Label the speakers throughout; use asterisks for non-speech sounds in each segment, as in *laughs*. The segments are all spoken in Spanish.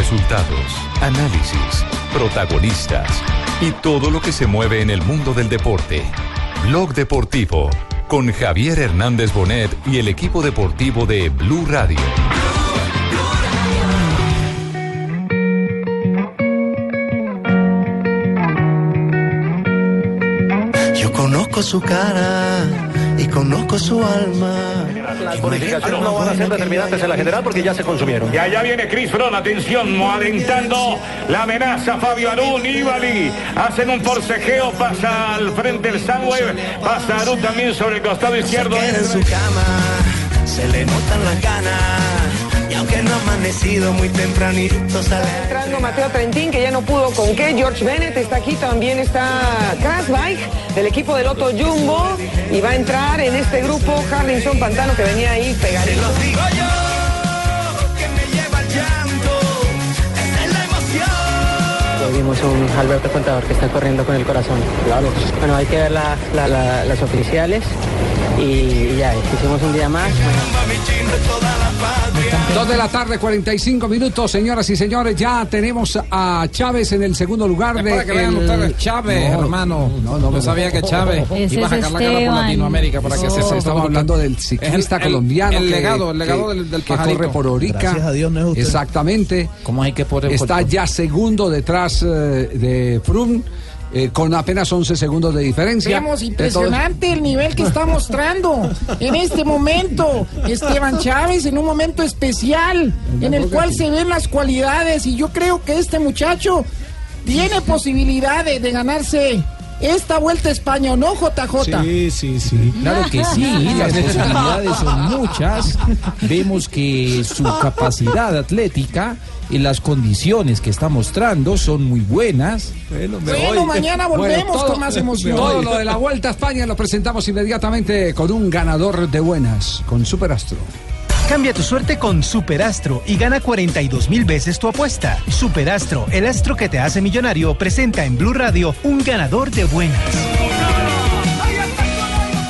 Speaker 1: Resultados, análisis, protagonistas y todo lo que se mueve en el mundo del deporte. Blog Deportivo con Javier Hernández Bonet y el equipo deportivo de Blue Radio.
Speaker 2: Yo conozco su cara y conozco su alma.
Speaker 3: Las bonificaciones no van a ser determinantes en la general porque ya se consumieron.
Speaker 4: Y allá viene Chris Froome, atención, alentando la amenaza Fabio Aru, Nibali, hacen un forcejeo, pasa al frente el Sunweb, pasa Aru también sobre el costado izquierdo.
Speaker 2: En su cama, se le notan las ganas. Aunque no ha amanecido muy tempranito, sale.
Speaker 5: Entrando Mateo Trentín, que ya no pudo con qué. George Bennett está aquí, también está Krasbike, del equipo del Otto Jumbo. Y va a entrar en este grupo Harrison Pantano, que venía ahí pegadito.
Speaker 2: lo digo yo, que me lleva el llanto. Esa es la emoción.
Speaker 6: Vimos un Alberto Contador que está corriendo con el corazón. Claro. Bueno, hay que ver la- la- la- las oficiales y ya, hicimos un día más.
Speaker 7: Dos de la tarde, 45 minutos, señoras y señores. Ya tenemos a Chávez en el segundo lugar de.
Speaker 8: Para que vean
Speaker 7: el-
Speaker 8: ustedes, Chávez,
Speaker 7: No,
Speaker 8: hermano.
Speaker 7: No, no,
Speaker 8: Yo sabía que Chávez
Speaker 9: Ese
Speaker 8: iba a
Speaker 9: es
Speaker 8: sacar la cara por. Latinoamérica para que
Speaker 7: No,
Speaker 8: se se
Speaker 7: estamos hablando del ciclista
Speaker 8: el-
Speaker 7: colombiano.
Speaker 8: el
Speaker 7: que-
Speaker 8: legado, el legado
Speaker 7: que-
Speaker 8: del- del
Speaker 7: que corre por Orica.
Speaker 2: Gracias a Dios no es usted.
Speaker 7: Exactamente.
Speaker 8: ¿Cómo hay que poner
Speaker 7: Está ya segundo detrás eh, de Froome. Eh, con apenas 11 segundos de diferencia.
Speaker 10: Vemos impresionante el nivel que está mostrando en este momento Esteban Chávez en un momento especial en el cual se ven las cualidades y yo creo que este muchacho tiene posibilidad de, de ganarse esta vuelta a España o no JJ.
Speaker 11: Sí, sí, sí. Claro que sí, *laughs* las posibilidades son muchas. Vemos que su capacidad atlética y las condiciones que está mostrando son muy buenas.
Speaker 10: Bueno, mañana volvemos
Speaker 7: Bueno, todo-
Speaker 10: con más emoción.
Speaker 7: Todo lo de la Vuelta a España lo presentamos inmediatamente con un ganador de buenas, con Superastro.
Speaker 12: Cambia tu suerte con Superastro y gana 42 mil veces tu apuesta. Superastro, el astro que te hace millonario, presenta en Blue Radio un ganador de buenas.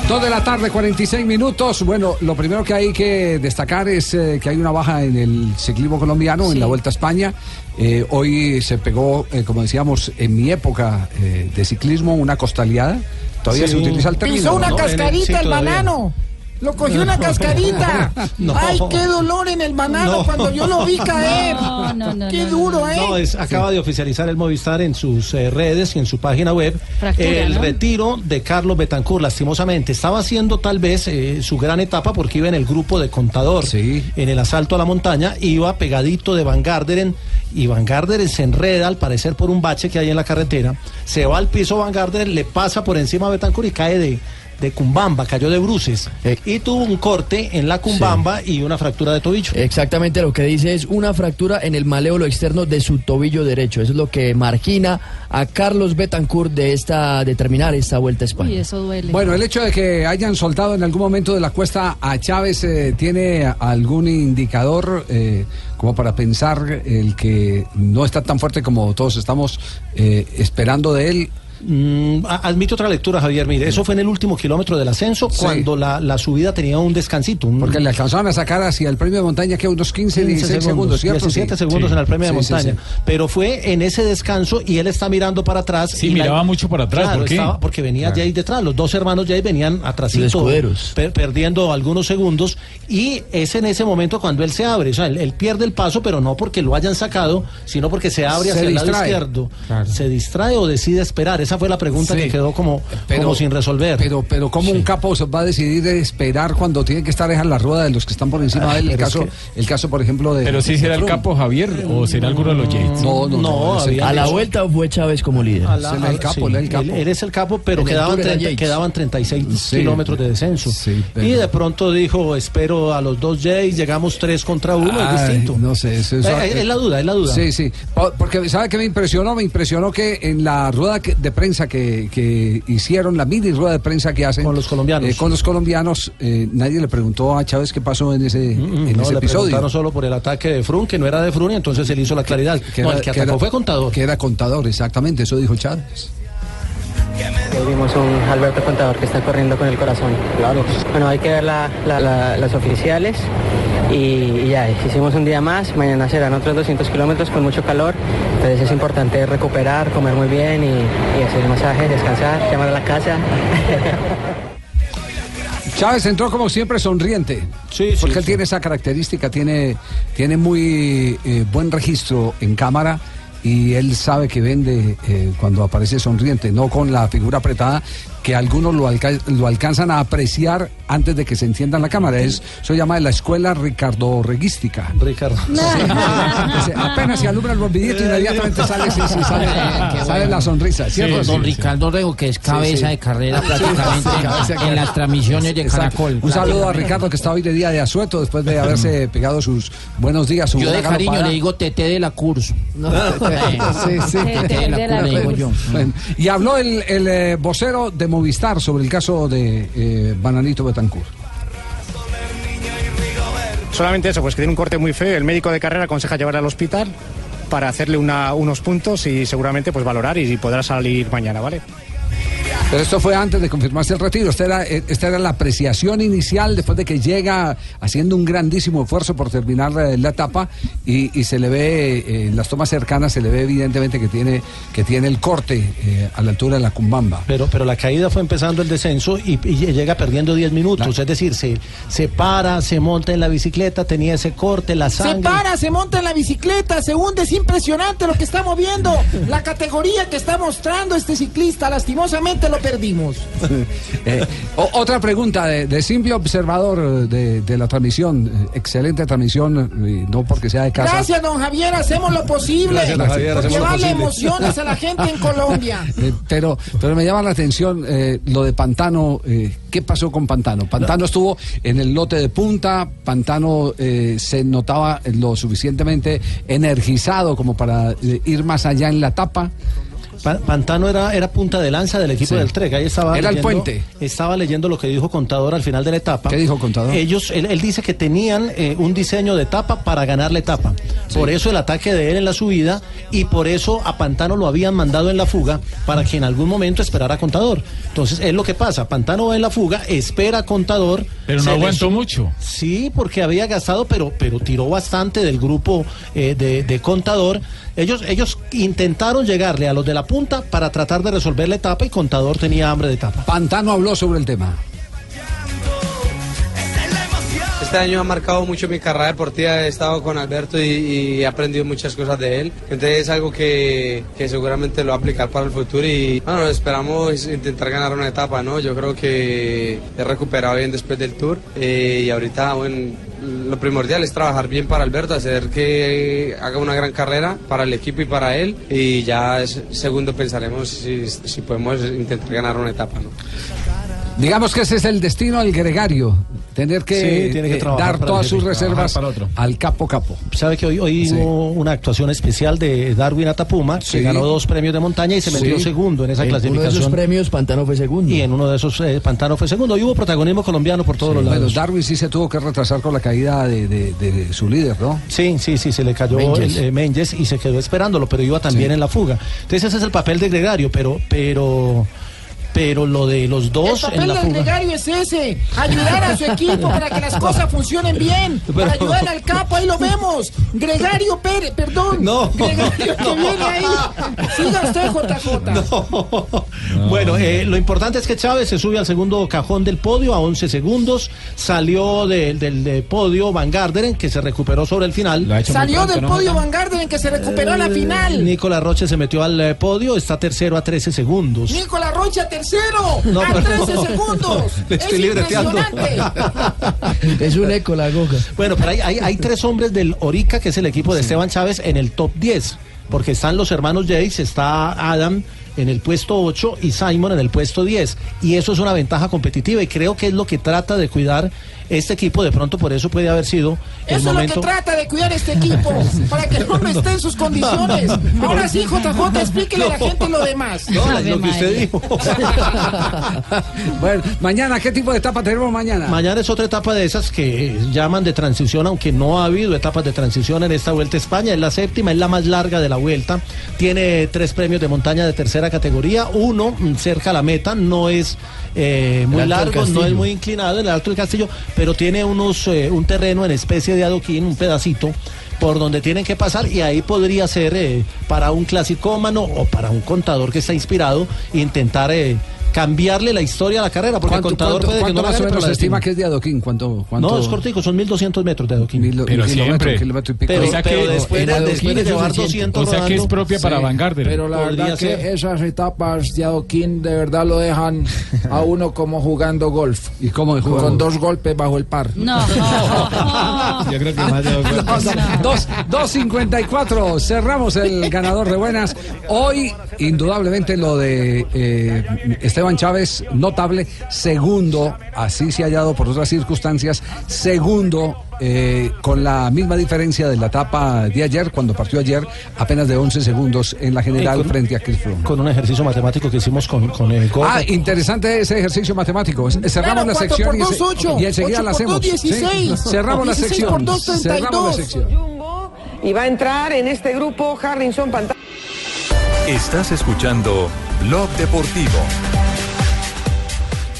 Speaker 7: Dos de la tarde, 46 minutos. Bueno, lo primero que hay que destacar es eh, que hay una baja en el ciclismo colombiano, en la Vuelta a España. Eh, hoy se pegó, eh, como decíamos, en mi época eh, de ciclismo, una costaleada. Todavía
Speaker 11: Sí.
Speaker 7: se utiliza el término.
Speaker 10: Pisó una
Speaker 7: ¿no?
Speaker 10: cascarita el banano. Lo cogió una cascarita. *laughs*
Speaker 11: No.
Speaker 10: Ay, qué dolor en el banano
Speaker 11: No.
Speaker 10: cuando yo lo vi caer.
Speaker 9: No, no, no,
Speaker 10: Qué duro, ¿eh?
Speaker 11: No, es, acaba de oficializar el Movistar en sus eh, redes y en su página web
Speaker 9: Fractura,
Speaker 11: el
Speaker 9: ¿no?
Speaker 11: retiro de Carlos Betancourt, lastimosamente. Estaba haciendo tal vez eh, su gran etapa porque iba en el grupo de contador
Speaker 7: Sí.
Speaker 11: en el asalto a la montaña, iba pegadito de Van Garderen y Van Garderen se enreda al parecer por un bache que hay en la carretera, se va al piso Van Garderen, le pasa por encima a Betancourt y cae de de cumbamba, cayó de bruces y tuvo un corte en la cumbamba y una fractura de tobillo.
Speaker 13: Exactamente lo que dice es una fractura en el maléolo externo de su tobillo derecho. Eso es lo que margina a Carlos Betancourt de esta de terminar esta vuelta a España.
Speaker 9: Uy, eso duele.
Speaker 7: Bueno, el hecho de que hayan soltado en algún momento de la cuesta a Chávez eh, tiene algún indicador eh, como para pensar el que no está tan fuerte como todos estamos eh, esperando de él.
Speaker 11: Mm, admite otra lectura, Javier. Mire, eso fue en el último kilómetro del ascenso,
Speaker 7: Sí.
Speaker 11: cuando la, la subida tenía un descansito. un-
Speaker 7: Porque le alcanzaban a sacar hacia el premio de montaña que unos 15, 16 segundos, ¿cierto?
Speaker 11: 17
Speaker 7: Sí.
Speaker 11: segundos
Speaker 7: Sí.
Speaker 11: en el premio de montaña.
Speaker 7: sí.
Speaker 11: Pero fue en ese descanso y él está mirando para atrás.
Speaker 8: Sí,
Speaker 11: y la-
Speaker 8: miraba mucho para atrás,
Speaker 11: Claro,
Speaker 8: ¿por qué?
Speaker 11: estaba- porque venía Jay detrás. Los dos hermanos Jay venían
Speaker 13: escuderos.
Speaker 11: per- perdiendo algunos segundos. Y es en ese momento cuando él se abre. O sea, él, él pierde el paso, pero no porque lo hayan sacado, sino porque se abre
Speaker 7: Se
Speaker 11: hacia el lado izquierdo.
Speaker 8: Claro.
Speaker 11: ¿Se distrae o decide esperar? Esa fue la pregunta
Speaker 7: Sí.
Speaker 11: que quedó como, como sin resolver.
Speaker 7: Pero, pero ¿cómo un capo se va a decidir de esperar cuando tiene que estar en la rueda de los que están por encima de él? El
Speaker 11: pero es
Speaker 7: caso, el caso, por ejemplo, de.
Speaker 8: Pero sí
Speaker 7: de
Speaker 8: será el capo Javier o será alguno de los Yates.
Speaker 7: No, no, no. El
Speaker 13: A la vuelta fue Chávez como líder.
Speaker 11: A la-
Speaker 7: el capo,
Speaker 11: sí,
Speaker 7: el capo.
Speaker 11: Él, él es el capo, pero
Speaker 13: el
Speaker 11: quedaban,
Speaker 13: era
Speaker 11: 30
Speaker 13: Yates.
Speaker 11: quedaban 36
Speaker 7: Sí.
Speaker 11: kilómetros de descenso.
Speaker 7: Sí, pero-
Speaker 11: Y de pronto dijo, espero a los dos Jays, llegamos tres contra uno, es distinto.
Speaker 7: No sé, eso es,
Speaker 11: Eh, eh, es la duda, es la duda.
Speaker 7: Sí, sí. Po- Porque, ¿sabe qué me impresionó? Me impresionó que en la rueda de prensa que, que hicieron, la mini rueda de prensa que hacen.
Speaker 11: Con los colombianos.
Speaker 7: eh, con los colombianos, eh, nadie le preguntó a Chávez qué pasó en ese, en
Speaker 11: Mm, No,
Speaker 7: ese
Speaker 11: le
Speaker 7: episodio.
Speaker 11: preguntaron solo por el ataque de Frun, que no era de Frun, y entonces él hizo la claridad.
Speaker 7: Que
Speaker 11: no,
Speaker 7: era-
Speaker 11: el que
Speaker 7: que
Speaker 11: atacó
Speaker 7: era-
Speaker 11: fue contador.
Speaker 7: Que era contador, exactamente, eso dijo Chávez.
Speaker 6: Hoy vimos un Alberto Contador que está corriendo con el corazón. Claro. Bueno, hay que ver la- la- la- las oficiales y, y ya, hicimos un día más, mañana serán otros 200 kilómetros con mucho calor, entonces es importante recuperar, comer muy bien y, y hacer masajes, descansar, llamar a la casa. *laughs*
Speaker 7: Chávez entró como siempre sonriente. Sí, Porque él tiene esa característica, tiene, tiene muy eh, buen registro en cámara y él sabe que vende eh, cuando aparece sonriente, no con la figura apretada que algunos lo, alca- lo alcanzan a apreciar antes de que se encienda la cámara. Es, eso se llama la escuela Ricardo Reguística.
Speaker 11: Ricardo. *laughs*
Speaker 7: apenas se alumbra el bombillito, inmediatamente sale, sí, sí, sale, sale la sonrisa. ¿cierto?
Speaker 9: don. Ricardo Rego, que es cabeza
Speaker 7: sí.
Speaker 9: de carrera prácticamente en las transmisiones de
Speaker 7: Exacto.
Speaker 9: Caracol.
Speaker 7: Un saludo a Ricardo que está hoy de día de asueto después de haberse pegado sus buenos días. Su
Speaker 9: Yo de cariño le digo Tete de la Curso. *laughs*
Speaker 7: Sí, sí.
Speaker 9: De la Curso,
Speaker 7: y habló el, el, eh, vocero de Movistar sobre el caso de eh, Bananito Betancourt.
Speaker 14: Solamente eso, pues que tiene un corte muy feo. El médico de carrera aconseja llevar al hospital para hacerle una- unos puntos y seguramente pues valorar y podrá salir mañana, ¿vale?
Speaker 7: Pero esto fue antes de confirmarse el retiro. Esta era, eh, esta era la apreciación inicial después de que llega haciendo un grandísimo esfuerzo por terminar eh, la etapa y, y se le ve eh, en las tomas cercanas, se le ve evidentemente que tiene, que tiene el corte eh, a la altura de la cumbamba.
Speaker 11: Pero, pero la caída fue empezando el descenso y, y llega perdiendo 10 minutos. Es decir, se, se para, se monta en la bicicleta, tenía ese corte, la
Speaker 10: Se
Speaker 11: sangre.
Speaker 10: para, se monta en la bicicleta, se hunde, es impresionante lo que estamos viendo. La categoría que está mostrando este ciclista, lastimosamente lo perdimos. *laughs*
Speaker 7: Eh, o- otra pregunta de, de simple observador eh, de, de la transmisión. Eh, Excelente transmisión, no porque sea de casa.
Speaker 10: Gracias, don Javier, hacemos lo posible
Speaker 7: Gracias, don Javier,
Speaker 10: por
Speaker 7: hacemos lo
Speaker 10: llevarle
Speaker 7: posible.
Speaker 10: emociones a la gente en Colombia. *laughs*
Speaker 7: Eh, pero, pero me llama la atención eh, lo de Pantano. eh, ¿Qué pasó con Pantano? Pantano estuvo en el lote de punta. Pantano eh, se notaba lo suficientemente energizado como para eh, ir más allá en la etapa.
Speaker 11: Pa- Pantano era, era punta de lanza del equipo
Speaker 7: Sí.
Speaker 11: del Trek. Ahí estaba
Speaker 7: Era el
Speaker 11: leyendo-
Speaker 7: puente.
Speaker 11: Estaba leyendo lo que dijo Contador al final de la etapa.
Speaker 7: ¿Qué dijo Contador?
Speaker 11: Ellos, él, él dice que tenían eh, un diseño de etapa para ganar la etapa. Por eso el ataque de él en la subida y por eso a Pantano lo habían mandado en la fuga para que en algún momento esperara a Contador. Entonces es lo que pasa. Pantano va en la fuga, espera a Contador.
Speaker 8: Pero no aguantó mucho.
Speaker 11: Sí, porque había gastado, pero, pero tiró bastante del grupo eh, de, de contador. Ellos, ellos intentaron llegarle a los de la punta para tratar de resolver la etapa y contador tenía hambre de etapa.
Speaker 7: Pantano habló sobre el tema.
Speaker 15: Este año ha marcado mucho mi carrera deportiva, he estado con Alberto y, y he aprendido muchas cosas de él. Entonces es algo que, que seguramente lo va a aplicar para el futuro y bueno, esperamos intentar ganar una etapa, ¿no? Yo creo que he recuperado bien después del tour eh, y ahorita, bueno, lo primordial es trabajar bien para Alberto, hacer que haga una gran carrera para el equipo y para él y ya segundo pensaremos si, podemos intentar ganar una etapa, ¿no?
Speaker 7: Digamos que ese es el destino al gregario. Tener que,
Speaker 11: Sí, tiene que
Speaker 7: eh, dar todas sus reservas al capo capo.
Speaker 11: Sabe que hoy, hoy
Speaker 7: Sí.
Speaker 11: hubo una actuación especial de Darwin Atapuma,
Speaker 7: Sí.
Speaker 11: que ganó dos premios de montaña y se metió
Speaker 7: Sí.
Speaker 11: segundo en esa
Speaker 13: En uno de
Speaker 11: clasificación.
Speaker 13: esos premios, Pantano fue segundo.
Speaker 11: y en uno de esos eh, Pantano fue segundo. Y hubo protagonismo colombiano por todos los
Speaker 7: Bueno,
Speaker 11: lados.
Speaker 7: Darwin sí se tuvo que retrasar con la caída de, de- de su líder, ¿no?
Speaker 11: Sí, sí, sí, se le cayó
Speaker 7: Menges.
Speaker 11: el, eh, Menges y se quedó esperándolo, pero iba también en la fuga. Entonces ese es el papel de Gregario, pero, pero, pero lo de los
Speaker 10: El
Speaker 11: dos
Speaker 10: papel
Speaker 11: en la
Speaker 10: del
Speaker 11: fuga.
Speaker 10: gregario es ese, ayudar a su equipo para que las cosas funcionen bien, *laughs* para ayudar al capo, ahí lo vemos. Gregario Pérez, perdón.
Speaker 11: No. *laughs*
Speaker 10: Gregario que viene ahí. Siga usted, JJ. *laughs*
Speaker 11: Bueno, eh, lo importante es que Chávez se sube al segundo cajón del podio a 11 segundos. Salió de- del de podio Van Garderen, que se recuperó sobre el final.
Speaker 10: Salió del podio Van Garderen que se recuperó a la final.
Speaker 11: Nicolás Roche se metió al eh, podio, está tercero a 13 segundos.
Speaker 10: Nicolás Rocha tercero,
Speaker 11: No,
Speaker 10: a
Speaker 11: pero-
Speaker 10: 13 segundos.
Speaker 11: Le *laughs* estoy
Speaker 10: es
Speaker 11: libreteando.
Speaker 13: Es un eco la goga.
Speaker 11: Bueno, pero hay, hay, hay tres hombres del Orica, que es el equipo de Esteban Chávez, en el top 10. Porque están los hermanos Jace, está Adam en el puesto 8 y Simon en el puesto 10. Y eso es una ventaja competitiva y creo que es lo que trata de cuidar este equipo. De pronto por eso puede haber sido el
Speaker 10: Eso
Speaker 11: momento...
Speaker 10: es lo que trata de cuidar este equipo, *laughs* para que no esté en sus condiciones. Ahora sí, JJ, explíquele a la gente lo demás.
Speaker 11: No, es lo que usted dijo. *laughs*
Speaker 7: bueno, mañana, ¿qué tipo de etapa tenemos mañana?
Speaker 11: Mañana es otra etapa de esas que llaman de transición, aunque no ha habido etapas de transición en esta Vuelta a España. Es la séptima, es la más larga de la Vuelta. Tiene tres premios de montaña de tercera categoría. Uno mm, cerca a la meta, no es eh, muy largo, no es muy inclinado, en el Alto del Castillo, pero pero tiene unos eh, un terreno en especie de adoquín, un pedacito por donde tienen que pasar y ahí podría ser eh, para un clasicómano o para un contador que está inspirado intentar eh, cambiarle la historia a la carrera porque el
Speaker 7: ¿Cuánto,
Speaker 11: contador
Speaker 7: cuánto-
Speaker 11: puede que no
Speaker 7: más o menos
Speaker 11: la
Speaker 7: se estima que es de adoquín? ¿Cuánto, cuánto?
Speaker 11: No, es cortico, son 1200 metros de adoquín.
Speaker 7: Mil-
Speaker 8: Pero
Speaker 7: kilómetro,
Speaker 8: siempre.
Speaker 7: kilómetro y pico.
Speaker 11: Pero,
Speaker 8: O sea
Speaker 11: pero
Speaker 8: que-
Speaker 11: después, de, después de
Speaker 8: adoquín
Speaker 11: llevar
Speaker 8: es suficiente.
Speaker 11: 200
Speaker 8: O sea que es
Speaker 11: rodando,
Speaker 8: propia para Van.
Speaker 10: Pero la verdad que
Speaker 11: ser.
Speaker 10: esas etapas de adoquín de verdad lo dejan a *laughs* uno como jugando golf.
Speaker 7: ¿Y cómo de jugar
Speaker 10: Con dos golpes bajo el par.
Speaker 16: No. *laughs*
Speaker 8: Yo creo que más de dos *laughs*
Speaker 7: No,
Speaker 8: golpes.
Speaker 7: no, dos- 2.54, cerramos el ganador de buenas. Hoy, indudablemente, lo de eh, Esteban Chávez, notable, segundo, así se ha hallado por otras circunstancias, segundo, eh, con la misma diferencia de la etapa de ayer, cuando partió ayer, apenas de 11 segundos en la general
Speaker 11: con-
Speaker 7: frente a Chris Froome.
Speaker 11: con un ejercicio matemático que hicimos con, con el gol.
Speaker 7: Ah, interesante ese ejercicio matemático. Cerramos la sección
Speaker 10: por
Speaker 7: y,
Speaker 10: dos,
Speaker 7: se-
Speaker 10: ocho.
Speaker 7: y enseguida
Speaker 10: Ocho
Speaker 7: la hacemos. ¿sí?
Speaker 10: 16.
Speaker 7: Cerramos la
Speaker 10: 16
Speaker 7: sección.
Speaker 10: por dos, 32.
Speaker 7: Cerramos la sección.
Speaker 5: Y va a entrar en este grupo Harrison Pantano.
Speaker 1: Estás escuchando Blog Deportivo.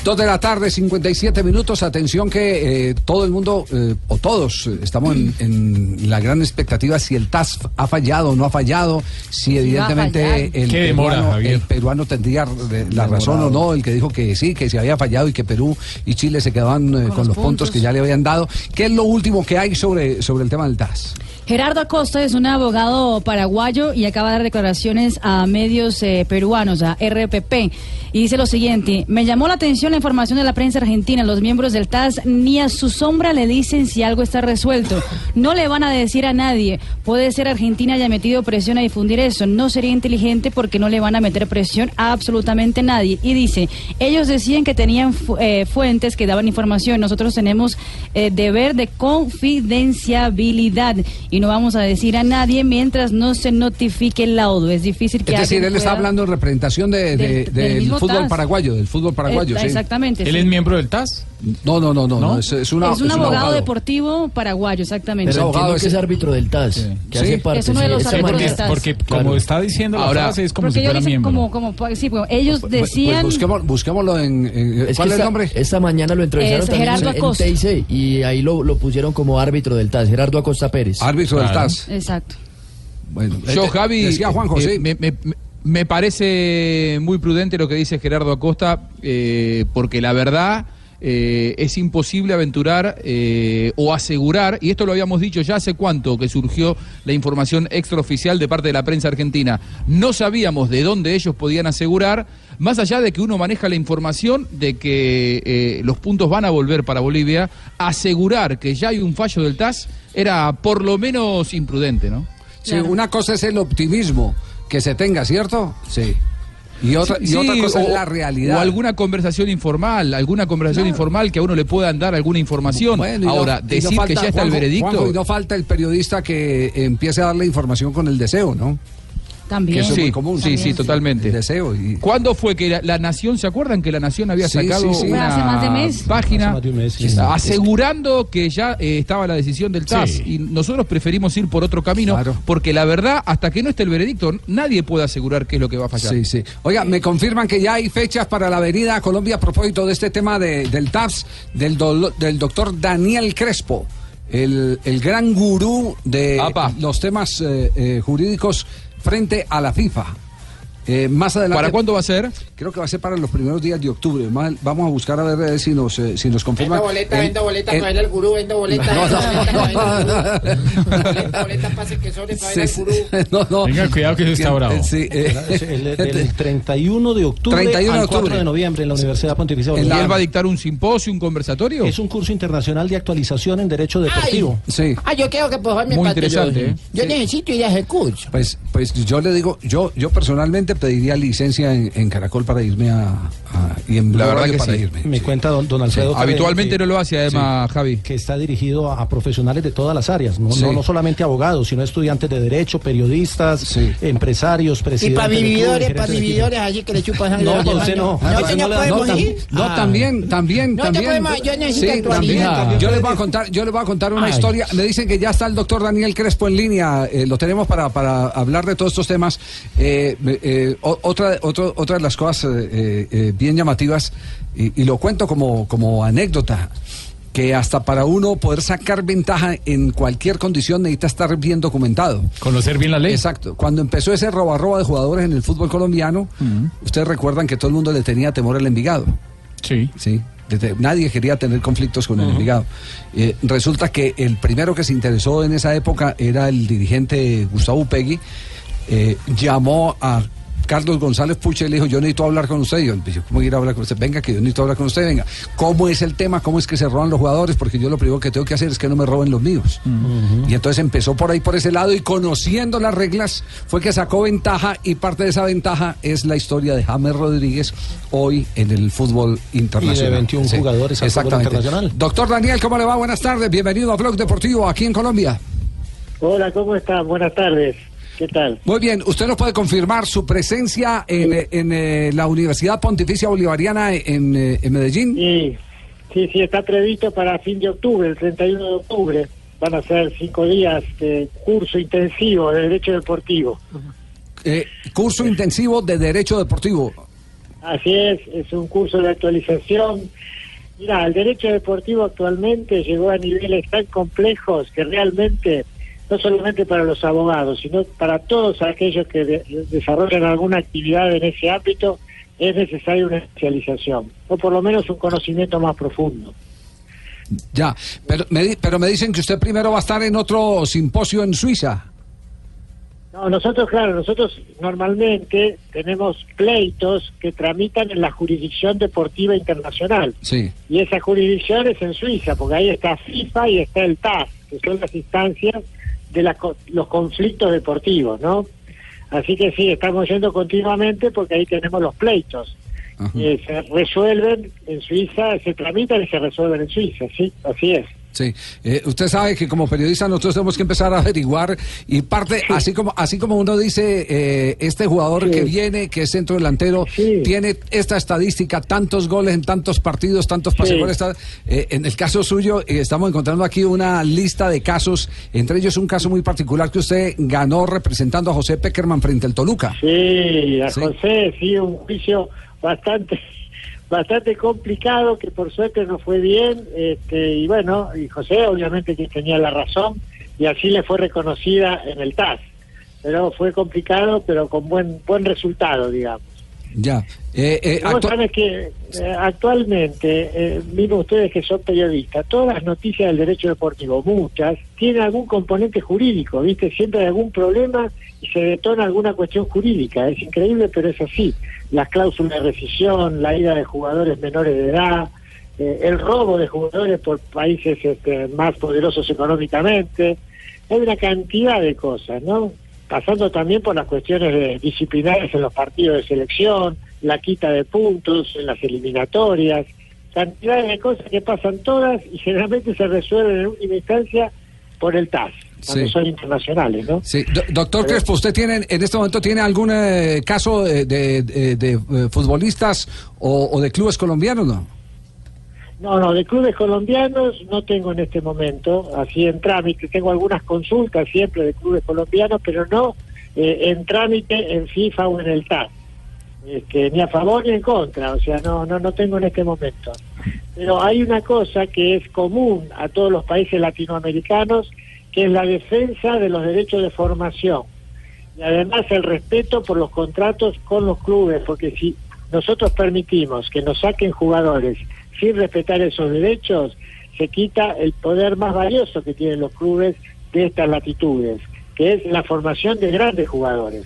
Speaker 7: Dos de la tarde, 57 minutos. Atención que eh, todo el mundo, eh, o todos, eh, estamos en, en la gran expectativa si el TAS ha fallado o no ha fallado, si evidentemente el,
Speaker 8: Qué demora,
Speaker 7: peruano, el peruano tendría la razón o no, el que dijo que sí, que se había fallado y que Perú y Chile se quedaban eh, con, los puntos. que ya le habían dado. ¿Qué es lo último que hay sobre, sobre el tema del TAS?
Speaker 16: Gerardo Acosta es un abogado paraguayo y acaba de dar declaraciones a medios eh, peruanos, a RPP, y dice lo siguiente, me llamó la atención la información de la prensa argentina, los miembros del TAS ni a su sombra le dicen si algo está resuelto, no le van a decir a nadie, puede ser Argentina haya metido presión a difundir eso, no sería inteligente porque no le van a meter presión a absolutamente nadie, y dice, ellos decían que tenían eh, fuentes que daban información, nosotros tenemos eh, deber de confidenciabilidad no vamos a decir a nadie mientras no se notifique el laudo. Es difícil que
Speaker 7: Es decir, él está hablando en representación de- de-
Speaker 16: Del- del
Speaker 7: del
Speaker 16: mismo
Speaker 7: fútbol
Speaker 16: TAS.
Speaker 7: paraguayo, del fútbol paraguayo.
Speaker 16: Eh,
Speaker 7: sí.
Speaker 16: exactamente,
Speaker 8: ¿Él
Speaker 16: sí.
Speaker 8: es miembro del TAS?
Speaker 7: No, no, no, no, es, es una-
Speaker 16: es un
Speaker 7: es un
Speaker 16: abogado, deportivo paraguayo, exactamente.
Speaker 13: Pero entiendo que es árbitro del TAS, que
Speaker 7: Sí.
Speaker 13: hace parte.
Speaker 16: Es uno de los árbitros
Speaker 13: manera-
Speaker 16: del TAS.
Speaker 8: Porque como está diciendo la
Speaker 13: Ahora-
Speaker 8: frase, es como
Speaker 16: Porque
Speaker 8: si
Speaker 16: ellos
Speaker 8: fuera miembro.
Speaker 16: como, como, sí, bueno, ellos
Speaker 7: Pues- pues
Speaker 16: decían...
Speaker 7: busquemos- busquémoslo en. en-
Speaker 13: Es
Speaker 7: ¿Cuál es el nombre?
Speaker 13: Esta mañana lo entrevistaron
Speaker 16: Es
Speaker 13: también
Speaker 16: Gerardo
Speaker 13: en- en
Speaker 16: Acosta.
Speaker 13: TIC y ahí lo, lo pusieron como árbitro del TAS, Gerardo Acosta Pérez.
Speaker 7: Árbitro del TAS.
Speaker 16: Exacto.
Speaker 7: Bueno,
Speaker 17: Yo,
Speaker 7: eh,
Speaker 17: Javi,
Speaker 7: Decía
Speaker 17: eh,
Speaker 7: sí.
Speaker 17: me, me- me parece muy prudente lo que dice Gerardo Acosta, eh, porque la verdad eh, es imposible aventurar eh, o asegurar, y esto lo habíamos dicho ya hace cuánto que surgió la información extraoficial de parte de la prensa argentina. No sabíamos de dónde ellos podían asegurar, más allá de que uno maneja la información de que eh, los puntos van a volver para Bolivia, asegurar que ya hay un fallo del TAS era por lo menos imprudente, ¿no?
Speaker 7: Sí, una cosa es el optimismo que se tenga, ¿cierto? Sí. Y otra, y
Speaker 17: Sí,
Speaker 7: otra cosa
Speaker 17: o,
Speaker 7: es la realidad.
Speaker 17: O alguna conversación informal, alguna conversación informal que a uno le puedan dar alguna información.
Speaker 7: Bueno, y no-
Speaker 17: Ahora,
Speaker 7: y no
Speaker 17: decir
Speaker 7: falta,
Speaker 17: que ya está el
Speaker 7: Juanjo,
Speaker 17: veredicto.
Speaker 7: Juanjo, y no falta el periodista que empiece a darle información con el deseo, ¿no?
Speaker 16: También.
Speaker 7: Que eso es
Speaker 17: sí,
Speaker 7: muy común.
Speaker 17: sí, sí, totalmente.
Speaker 7: El deseo. Y...
Speaker 17: ¿Cuándo fue que la, la Nación, se acuerdan que la Nación había
Speaker 7: Sí,
Speaker 17: sacado
Speaker 7: sí, sí.
Speaker 17: una
Speaker 16: Hace más de mes.
Speaker 17: página
Speaker 11: Hace más de un mes, sí.
Speaker 17: asegurando que ya eh, estaba la decisión del TAS?
Speaker 8: Sí.
Speaker 17: Y nosotros preferimos ir por otro camino
Speaker 7: Claro.
Speaker 17: porque la verdad, hasta que no esté el veredicto, nadie puede asegurar qué es lo que va a fallar.
Speaker 7: Sí, sí. Oiga, me confirman que ya hay fechas para la Avenida Colombia a propósito de este tema de- del TAPS, del, del doctor Daniel Crespo, el, el gran gurú de
Speaker 17: Apa.
Speaker 7: los temas eh, eh, jurídicos frente a la FIFA. Eh, más adelante.
Speaker 17: ¿Para cuándo va a ser?
Speaker 7: Creo que va a ser para los primeros días de octubre. Más- vamos a buscar a ver eh, si nos, eh, si nos confirman.
Speaker 10: Vendo boleta,
Speaker 7: En-
Speaker 10: vendo boleta, para al gurú, vendo boleta,
Speaker 7: No, no,
Speaker 10: boleta,
Speaker 7: no,
Speaker 10: vendo al
Speaker 7: no,
Speaker 10: gurú. *laughs* Boleta, boleta, pase que sobre para ver al
Speaker 7: Sí,
Speaker 10: gurú.
Speaker 7: sí. *laughs* No, no.
Speaker 8: Venga, cuidado que eso está bravo.
Speaker 7: sí, eh,
Speaker 11: El, del *laughs* 31 de octubre
Speaker 7: 31 de
Speaker 11: al 4
Speaker 7: octubre.
Speaker 11: de noviembre en la Universidad Pontificia
Speaker 17: ¿Y
Speaker 11: Bolivariana.
Speaker 17: él va a dictar un simposio, un conversatorio?
Speaker 11: Es un curso internacional de actualización en Derecho Deportivo.
Speaker 7: sí.
Speaker 10: Ah, yo creo que favor me
Speaker 17: Muy
Speaker 10: yo-
Speaker 17: interesante, ¿eh?
Speaker 10: Yo necesito ir a ese curso.
Speaker 7: Pues, pues yo le digo, yo, yo personalmente pediría licencia en, en Caracol para irme a, a- y en
Speaker 17: La verdad que
Speaker 7: para
Speaker 17: sí.
Speaker 7: irme.
Speaker 11: Me
Speaker 7: Sí.
Speaker 11: cuenta don, don Alfredo. Carrera,
Speaker 17: Habitualmente
Speaker 11: que-
Speaker 17: no lo hace, además, Javi.
Speaker 11: que está dirigido a, a profesionales de todas las áreas, ¿no?
Speaker 7: Sí.
Speaker 11: no, no solamente abogados, sino estudiantes de derecho, periodistas,
Speaker 7: Sí.
Speaker 11: empresarios,
Speaker 10: Y
Speaker 11: presidentes.
Speaker 10: para
Speaker 11: de clubes,
Speaker 10: vividores, para vividores allí que le chupan.
Speaker 11: No, no, usted no.
Speaker 10: No,
Speaker 11: No, no,
Speaker 10: podemos
Speaker 7: tam-
Speaker 10: ir.
Speaker 7: no,
Speaker 11: Ah.
Speaker 7: también, también,
Speaker 10: No,
Speaker 7: también.
Speaker 10: podemos- yo necesito
Speaker 7: Sí,
Speaker 10: actualizar.
Speaker 7: también.
Speaker 11: También
Speaker 7: Yo
Speaker 11: puede-
Speaker 7: les voy a contar, yo les voy a contar una
Speaker 11: Ay.
Speaker 7: historia. Me dicen que ya está el doctor Daniel Crespo en línea. eh, lo tenemos para, para hablar de todos estos temas. Eh, eh, otra, otro- otra de las cosas eh, eh, eh, bien llamativas, y, y lo cuento como, como anécdota. que hasta para uno poder sacar ventaja en cualquier condición necesita estar bien documentado.
Speaker 8: Conocer bien la ley.
Speaker 7: Exacto. Cuando empezó ese roba roba de jugadores en el fútbol colombiano, ustedes recuerdan que todo el mundo le tenía temor al Envigado.
Speaker 8: Sí.
Speaker 7: Sí. Desde- nadie quería tener conflictos con el Envigado. Eh, resulta que el primero que se interesó en esa época era el dirigente Gustavo Pegui. Eh, llamó a Carlos González Puche y le dijo, yo necesito hablar con usted. Y yo, "Yo, ¿cómo ir a hablar con usted? Venga, que yo necesito hablar con usted, venga. ¿Cómo es el tema? ¿Cómo es que se roban los jugadores? Porque yo lo primero que tengo que hacer es que no me roben los míos. Y entonces empezó por ahí, por ese lado, y conociendo las reglas, fue que sacó ventaja, y parte de esa ventaja es la historia de James Rodríguez hoy en el fútbol internacional.
Speaker 11: 21 jugadores al fútbol
Speaker 7: Exactamente.
Speaker 11: internacional.
Speaker 7: Doctor Daniel, ¿cómo le va? Buenas tardes, bienvenido a Blog Deportivo aquí en Colombia.
Speaker 18: Hola, ¿cómo están? Buenas tardes. ¿Qué tal?
Speaker 7: Muy bien, ¿usted nos puede confirmar su presencia en, eh, en, eh, la Universidad Pontificia Bolivariana en, eh, en Medellín?
Speaker 18: Sí, sí, sí, está previsto para fin de octubre, el 31 de octubre. Van a ser cinco días de curso intensivo de Derecho Deportivo.
Speaker 7: Eh, curso intensivo de Derecho Deportivo.
Speaker 18: Así es, es un curso de actualización. Mira, el derecho deportivo actualmente llegó a niveles tan complejos que realmente, no solamente para los abogados, sino para todos aquellos que de- desarrollan alguna actividad en ese ámbito, es necesaria una especialización, o por lo menos un conocimiento más profundo.
Speaker 7: Ya, pero me, pero me dicen que usted primero va a estar en otro simposio en Suiza.
Speaker 18: No, nosotros, claro, nosotros normalmente tenemos pleitos que tramitan en la jurisdicción deportiva internacional.
Speaker 7: Sí.
Speaker 18: Y esa jurisdicción es en Suiza, porque ahí está FIFA y está el TAS, que son las instancias de los conflictos deportivos, ¿no? Así que sí, estamos yendo continuamente porque ahí tenemos los pleitos. Eh, se resuelven en Suiza, se tramitan y se resuelven en Suiza, sí, así es.
Speaker 7: Sí, Eh, usted sabe que como periodistas nosotros tenemos que empezar a averiguar y parte, así como así como uno dice, eh, este jugador que viene, que es centro delantero, tiene esta estadística, tantos goles en tantos partidos, tantos pases eh, en el caso suyo, eh, estamos encontrando aquí una lista de casos, entre ellos un caso muy particular que usted ganó representando a José Peckerman frente al Toluca.
Speaker 18: Sí, a
Speaker 7: Sí.
Speaker 18: José, sí, un juicio bastante bastante complicado que por suerte no fue bien este, y bueno, y José obviamente que tenía la razón y así le fue reconocida en el TAS. Pero fue complicado, pero con buen buen resultado, digamos.
Speaker 7: Ya. Eh, eh, actu-
Speaker 18: sabés que eh, actualmente, eh, miren ustedes que son periodistas, todas las noticias del derecho deportivo, muchas, tienen algún componente jurídico, ¿viste? Siempre hay algún problema y se detona alguna cuestión jurídica. Es increíble, pero es así. Las cláusulas de rescisión, la ida de jugadores menores de edad, eh, el robo de jugadores por países este, más poderosos económicamente. Hay una cantidad de cosas, ¿no? Pasando también por las cuestiones de disciplinares en los partidos de selección, la quita de puntos en las eliminatorias, cantidades de cosas que pasan todas y generalmente se resuelven en última instancia por el TAS, cuando
Speaker 7: Sí.
Speaker 18: son internacionales, ¿no?
Speaker 7: Sí, do- doctor Crespo, ¿usted tiene en este momento tiene algún eh, caso de, de- de- de, eh, futbolistas o, o de clubes colombianos, no?
Speaker 18: No, no, de clubes colombianos no tengo en este momento, así en trámite. Tengo algunas consultas siempre de clubes colombianos, pero no eh, en trámite en FIFA o en el TAS. Este, ni a favor ni en contra, o sea, no, no, no tengo en este momento. Pero hay una cosa que es común a todos los países latinoamericanos, que es la defensa de los derechos de formación y además el respeto por los contratos con los clubes, porque si nosotros permitimos que nos saquen jugadores sin respetar esos derechos, se quita el poder más valioso que tienen los clubes de estas latitudes, que es la formación de grandes jugadores.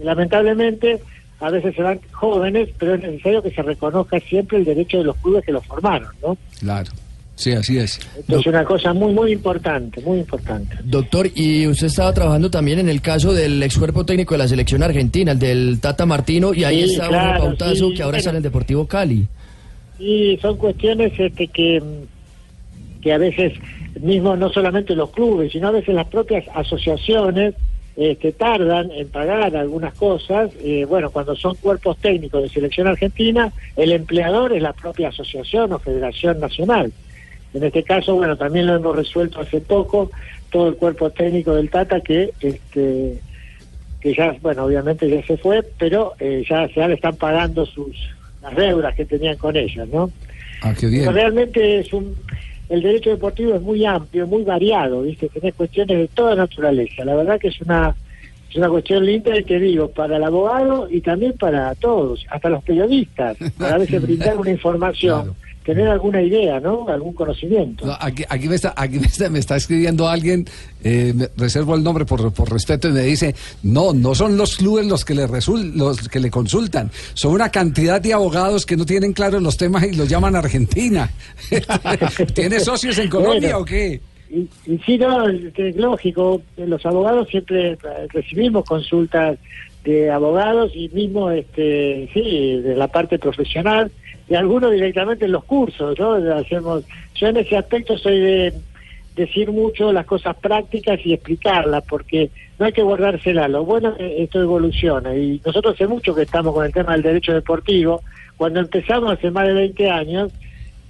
Speaker 18: Y lamentablemente, a veces se van jóvenes, pero es necesario que se reconozca siempre el derecho de los clubes que los formaron, ¿no?
Speaker 7: Claro. Sí, así es.
Speaker 18: Esto es una cosa muy, muy importante, muy importante.
Speaker 13: Doctor, y usted estaba trabajando también en el caso del ex cuerpo técnico de la selección argentina, el del Tata Martino, y ahí
Speaker 18: Sí,
Speaker 13: está
Speaker 18: claro,
Speaker 13: un pautazo
Speaker 18: sí,
Speaker 13: que ahora
Speaker 18: bueno.
Speaker 13: sale en Deportivo Cali.
Speaker 18: Y son cuestiones este, que, que a veces, mismo no solamente los clubes, sino a veces las propias asociaciones este, tardan en pagar algunas cosas. Eh, bueno, cuando son cuerpos técnicos de selección argentina, el empleador es la propia asociación o federación nacional. En este caso, bueno, también lo hemos resuelto hace poco, todo el cuerpo técnico del Tata que este que ya, bueno, obviamente ya se fue, pero eh, ya, ya le están pagando sus las deudas que tenían con ellos, ¿no?
Speaker 7: Ah, qué bien.
Speaker 18: Pero realmente es un el derecho deportivo es muy amplio, muy variado, ¿viste? Tenés cuestiones de toda naturaleza. La verdad que es una es una cuestión linda y te digo, para el abogado y también para todos, hasta los periodistas, para a veces brindar una *laughs* información, tener alguna idea, ¿no? Algún conocimiento.
Speaker 7: No, aquí, aquí me está, aquí me está, me está escribiendo alguien, eh, me reservo el nombre por, por respeto y me dice, no, no son los clubes los que le resul- los que le consultan, son una cantidad de abogados que no tienen claros los temas y los llaman Argentina. *laughs* ¿Tiene socios en Colombia
Speaker 18: Bueno,
Speaker 7: o qué?
Speaker 18: Y, y sí, no, es lógico, los abogados siempre recibimos consultas de abogados y mismo, este, sí, de la parte profesional, y algunos directamente en los cursos, ¿no? Hacemos, yo en ese aspecto soy de decir mucho las cosas prácticas y explicarlas, porque no hay que guardársela, lo bueno es que esto evoluciona, y nosotros hace mucho que estamos con el tema del derecho deportivo, cuando empezamos hace más de 20 años,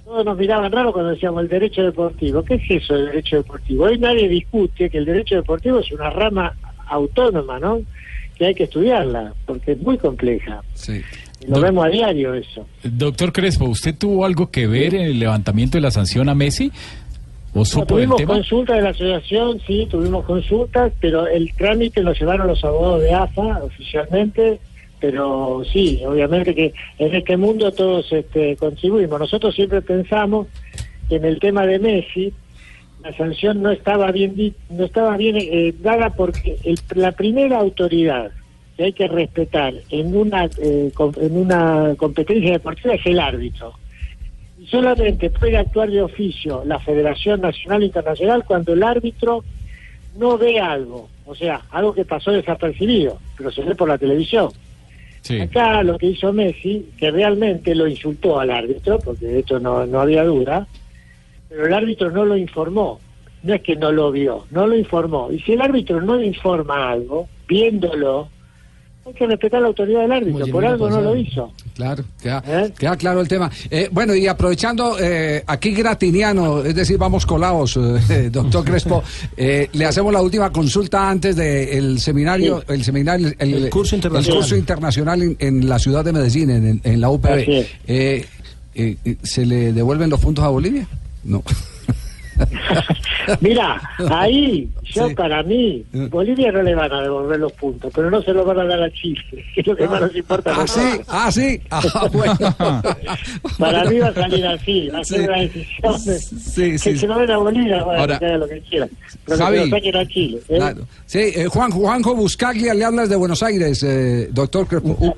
Speaker 18: todos nos miraban raro cuando decíamos el derecho deportivo. ¿Qué es eso del derecho deportivo? Hoy nadie discute que el derecho deportivo es una rama autónoma, ¿no? Que hay que estudiarla, porque es muy compleja.
Speaker 7: Sí.
Speaker 18: Lo vemos a diario eso.
Speaker 8: Doctor Crespo, ¿usted tuvo algo que ver en el levantamiento de la sanción a Messi? ¿O supo
Speaker 18: tuvimos
Speaker 8: tema?
Speaker 18: consultas de la asociación, sí, tuvimos consultas, pero el trámite lo llevaron los abogados de AFA oficialmente, pero sí, obviamente que en este mundo todos este, contribuimos. Nosotros siempre pensamos que en el tema de Messi la sanción no estaba bien no estaba bien eh, dada porque el- la primera autoridad que hay que respetar en una eh, en una competencia deportiva es el árbitro y solamente puede actuar de oficio la Federación Nacional e Internacional cuando el árbitro no ve algo, o sea, algo que pasó desapercibido, pero se ve por la televisión. Acá lo que hizo Messi, que realmente lo insultó al árbitro, porque de hecho no, no había duda, pero el árbitro no lo informó. No es que no lo vio, no lo informó. Y si el árbitro no informa algo, viéndolo, hay que respetar la autoridad del árbitro. Por algo no lo hizo.
Speaker 7: Claro, queda, queda claro el tema. Eh, bueno, y aprovechando, eh, aquí gratiniano, es decir, vamos colados, eh, *laughs* doctor Crespo, eh, le hacemos la última consulta antes del seminario, el seminario, el,
Speaker 11: El curso internacional.
Speaker 7: el curso internacional en, en la ciudad de Medellín, en, en la UPB. Eh, eh, eh, ¿Se le devuelven los puntos a Bolivia? No. *laughs* *laughs*
Speaker 18: Mira, ahí, yo para mí, Bolivia no le van a devolver los puntos, pero no se los van a dar a Chile, *laughs* que es lo que más nos importa. a
Speaker 7: Ah, sí, ah, sí. Ah, *laughs* bueno.
Speaker 18: Para mí va a salir así, va a ser
Speaker 7: Sí.
Speaker 18: una decisión de-
Speaker 7: Sí,
Speaker 18: que se lo den a Bolivia, bueno,
Speaker 7: Ahora,
Speaker 18: que haga lo que quieran, pero que
Speaker 7: Javi.
Speaker 18: se lo saquen a Chile. ¿eh?
Speaker 7: Claro. Sí, eh, Juan, Juanjo Buscaglia, le hablas de Buenos Aires, eh, doctor Crespo.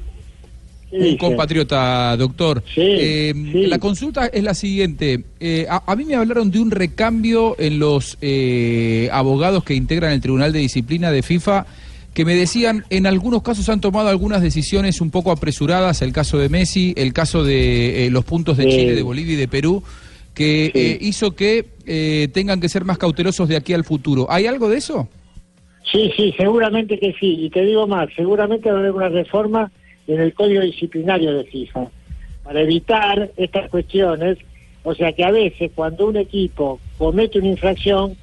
Speaker 17: Un compatriota, doctor. Eh, La consulta es la siguiente. Eh, a, a mí me hablaron de un recambio en los eh, abogados que integran el Tribunal de Disciplina de FIFA que me decían, en algunos casos han tomado algunas decisiones un poco apresuradas, el caso de Messi, el caso de eh, los puntos de
Speaker 18: Sí.
Speaker 17: Chile, de Bolivia y de Perú, que hizo que eh, tengan que ser más cautelosos de aquí al futuro. ¿Hay algo de eso?
Speaker 18: Sí, sí, seguramente que sí. Y te digo más, seguramente va a haber una reforma en el código disciplinario de FIFA para evitar estas cuestiones. O sea que a veces cuando un equipo comete una infracción,